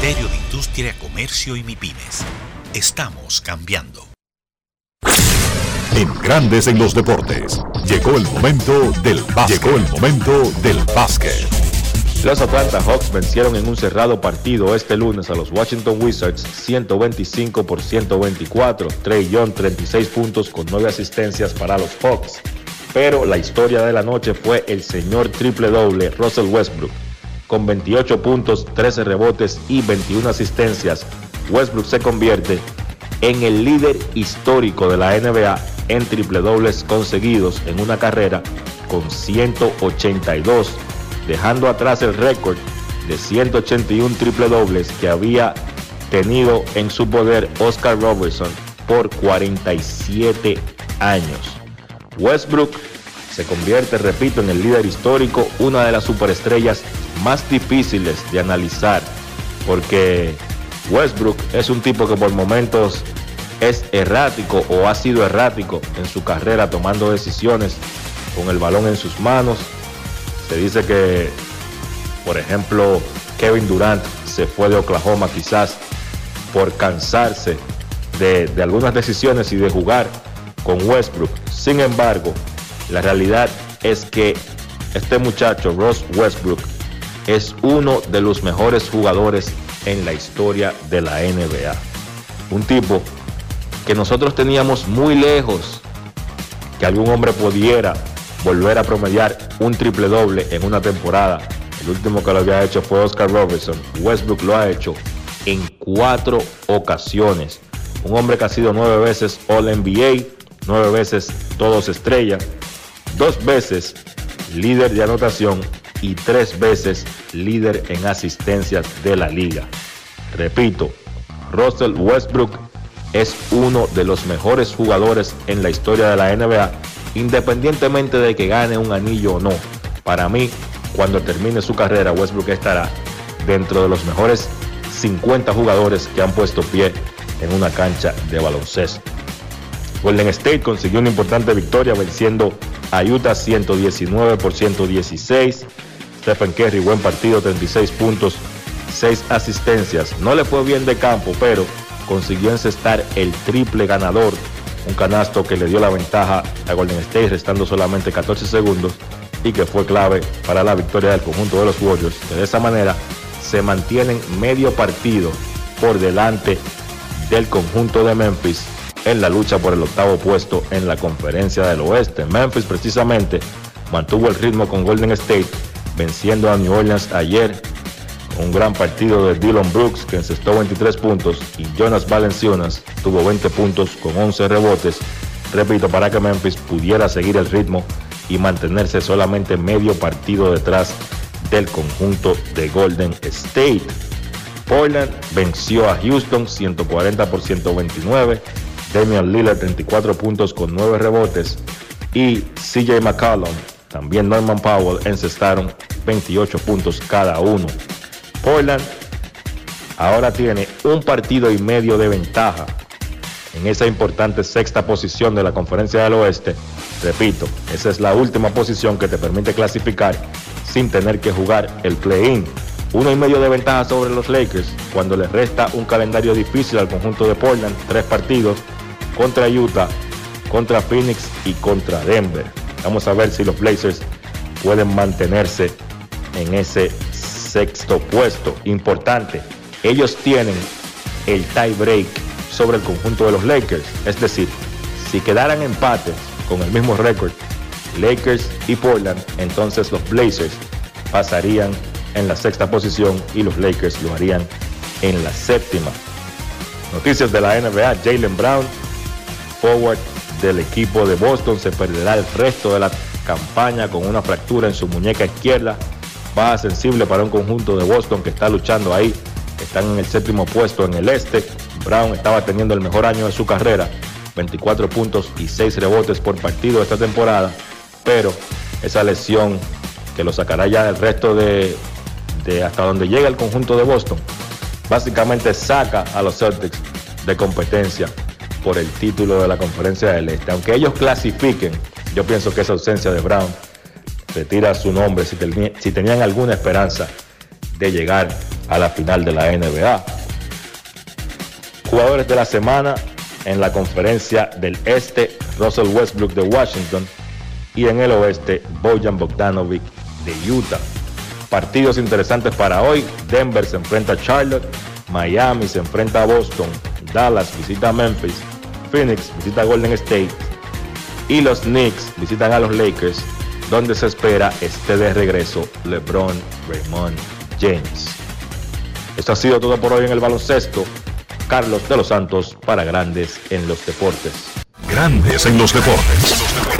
Ministerio de Industria, Comercio y MIPIMES. Estamos cambiando. En Grandes en los deportes. Llegó el momento del básquet. Llegó el momento del básquet. Los Atlanta Hawks vencieron en un cerrado partido este lunes a los Washington Wizards 125 por 124. Trey Young 36 puntos con 9 asistencias para los Hawks. Pero la historia de la noche fue el señor triple doble Russell Westbrook con 28 puntos, 13 rebotes y 21 asistencias, Westbrook se convierte en el líder histórico de la NBA en triple dobles conseguidos en una carrera con 182, dejando atrás el récord de 181 triple dobles que había tenido en su poder Oscar Robertson por 47 años. Westbrook se convierte, repito, en el líder histórico, una de las superestrellas más difíciles de analizar, porque Westbrook es un tipo que por momentos es errático o ha sido errático en su carrera tomando decisiones con el balón en sus manos. Se dice que, por ejemplo, Kevin Durant se fue de Oklahoma quizás por cansarse de, algunas decisiones y de jugar con Westbrook. Sin embargo, la realidad es que este muchacho, Ross Westbrook, es uno de los mejores jugadores en la historia de la NBA. Un tipo que nosotros teníamos muy lejos que algún hombre pudiera volver a promediar un triple doble en una temporada. El último que lo había hecho fue Oscar Robertson. Westbrook lo ha hecho en cuatro ocasiones. Un hombre que ha sido nueve veces All NBA, nueve veces todos estrella, dos veces líder de anotación y tres veces líder en asistencias de la liga. Repito, Russell Westbrook es uno de los mejores jugadores en la historia de la NBA, independientemente de que gane un anillo o no. Para mí, cuando termine su carrera, Westbrook estará dentro de los mejores 50 jugadores que han puesto pie en una cancha de baloncesto. Golden State consiguió una importante victoria venciendo a Utah 119 por 116. Stephen Curry, buen partido, 36 puntos, 6 asistencias. No le fue bien de campo, pero consiguió encestar el triple ganador. Un canasto que le dio la ventaja a Golden State, restando solamente 14 segundos y que fue clave para la victoria del conjunto de los Warriors. de esa manera se mantienen medio partido por delante del conjunto de Memphis en la lucha por el octavo puesto en la conferencia del oeste. Memphis precisamente mantuvo el ritmo con Golden State, venciendo a New Orleans ayer. Un gran partido de Dylan Brooks que encestó 23 puntos y Jonas Valenciunas tuvo 20 puntos con 11 rebotes. Repito, para que Memphis pudiera seguir el ritmo y mantenerse solamente medio partido detrás del conjunto de Golden State. Portland venció a Houston 140 por 129. Damian Lillard 34 puntos con 9 rebotes y CJ McCollum, también Norman Powell encestaron 28 puntos cada uno. Portland ahora tiene un partido y medio de ventaja en esa importante sexta posición de la conferencia del oeste. Repito, esa es la última posición que te permite clasificar sin tener que jugar el play-in. Uno y medio de ventaja sobre los Lakers cuando les resta un calendario difícil al conjunto de Portland, tres partidos contra Utah, contra Phoenix y contra Denver. Vamos a ver si los Blazers pueden mantenerse en ese sexto puesto. Importante, ellos tienen el tie break sobre el conjunto de los Lakers. Es decir, si quedaran empates con el mismo récord, Lakers y Portland, entonces los Blazers pasarían en la sexta posición y los Lakers lo harían en la séptima. Noticias de la NBA, Jalen Brown, forward del equipo de Boston, se perderá el resto de la campaña con una fractura en su muñeca izquierda, baja sensible para un conjunto de Boston que está luchando ahí, están en el séptimo puesto en el este, Brown estaba teniendo el mejor año de su carrera, 24 puntos y 6 rebotes por partido esta temporada, pero esa lesión que lo sacará ya del resto de, de hasta donde llega el conjunto de Boston, básicamente saca a los Celtics de competencia por el título de la conferencia del Este. Aunque ellos clasifiquen, yo pienso que esa ausencia de Brown retira su nombre si, tenían alguna esperanza de llegar a la final de la NBA. Jugadores de la semana en la conferencia del Este, Russell Westbrook de Washington y en el Oeste, Bojan Bogdanovic de Utah. Partidos interesantes para hoy. Denver se enfrenta a Charlotte, Miami se enfrenta a Boston, Dallas visita a Memphis, Phoenix visita Golden State y los Knicks visitan a los Lakers, donde se espera esté de regreso LeBron Raymond James. Esto ha sido todo por hoy en el baloncesto. Carlos de los Santos para Grandes en los Deportes. Grandes en los Deportes.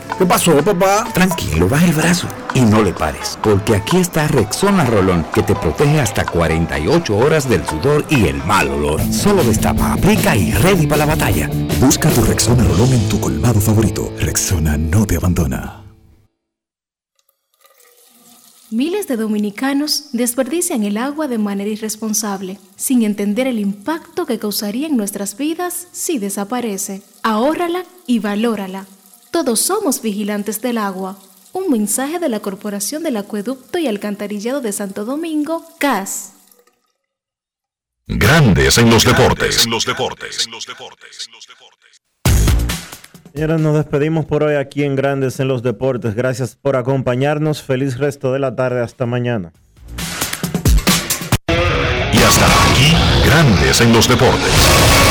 ¿Qué pasó, papá? Tranquilo, baja el brazo y no le pares, porque aquí está Rexona Rolón que te protege hasta 48 horas del sudor y el mal olor. Solo destapa, aplica y ready para la batalla. Busca tu Rexona Rolón en tu colmado favorito. Rexona no te abandona. Miles de dominicanos desperdician el agua de manera irresponsable, sin entender el impacto que causaría en nuestras vidas si desaparece. Ahórrala y valórala. Todos somos vigilantes del agua. Un mensaje de la Corporación del Acueducto y Alcantarillado de Santo Domingo, CAS. Grandes en los deportes. los deportes. Señores, nos despedimos por hoy aquí en Grandes en los Deportes. Gracias por acompañarnos. Feliz resto de la tarde. Hasta mañana. Y hasta aquí Grandes en los deportes.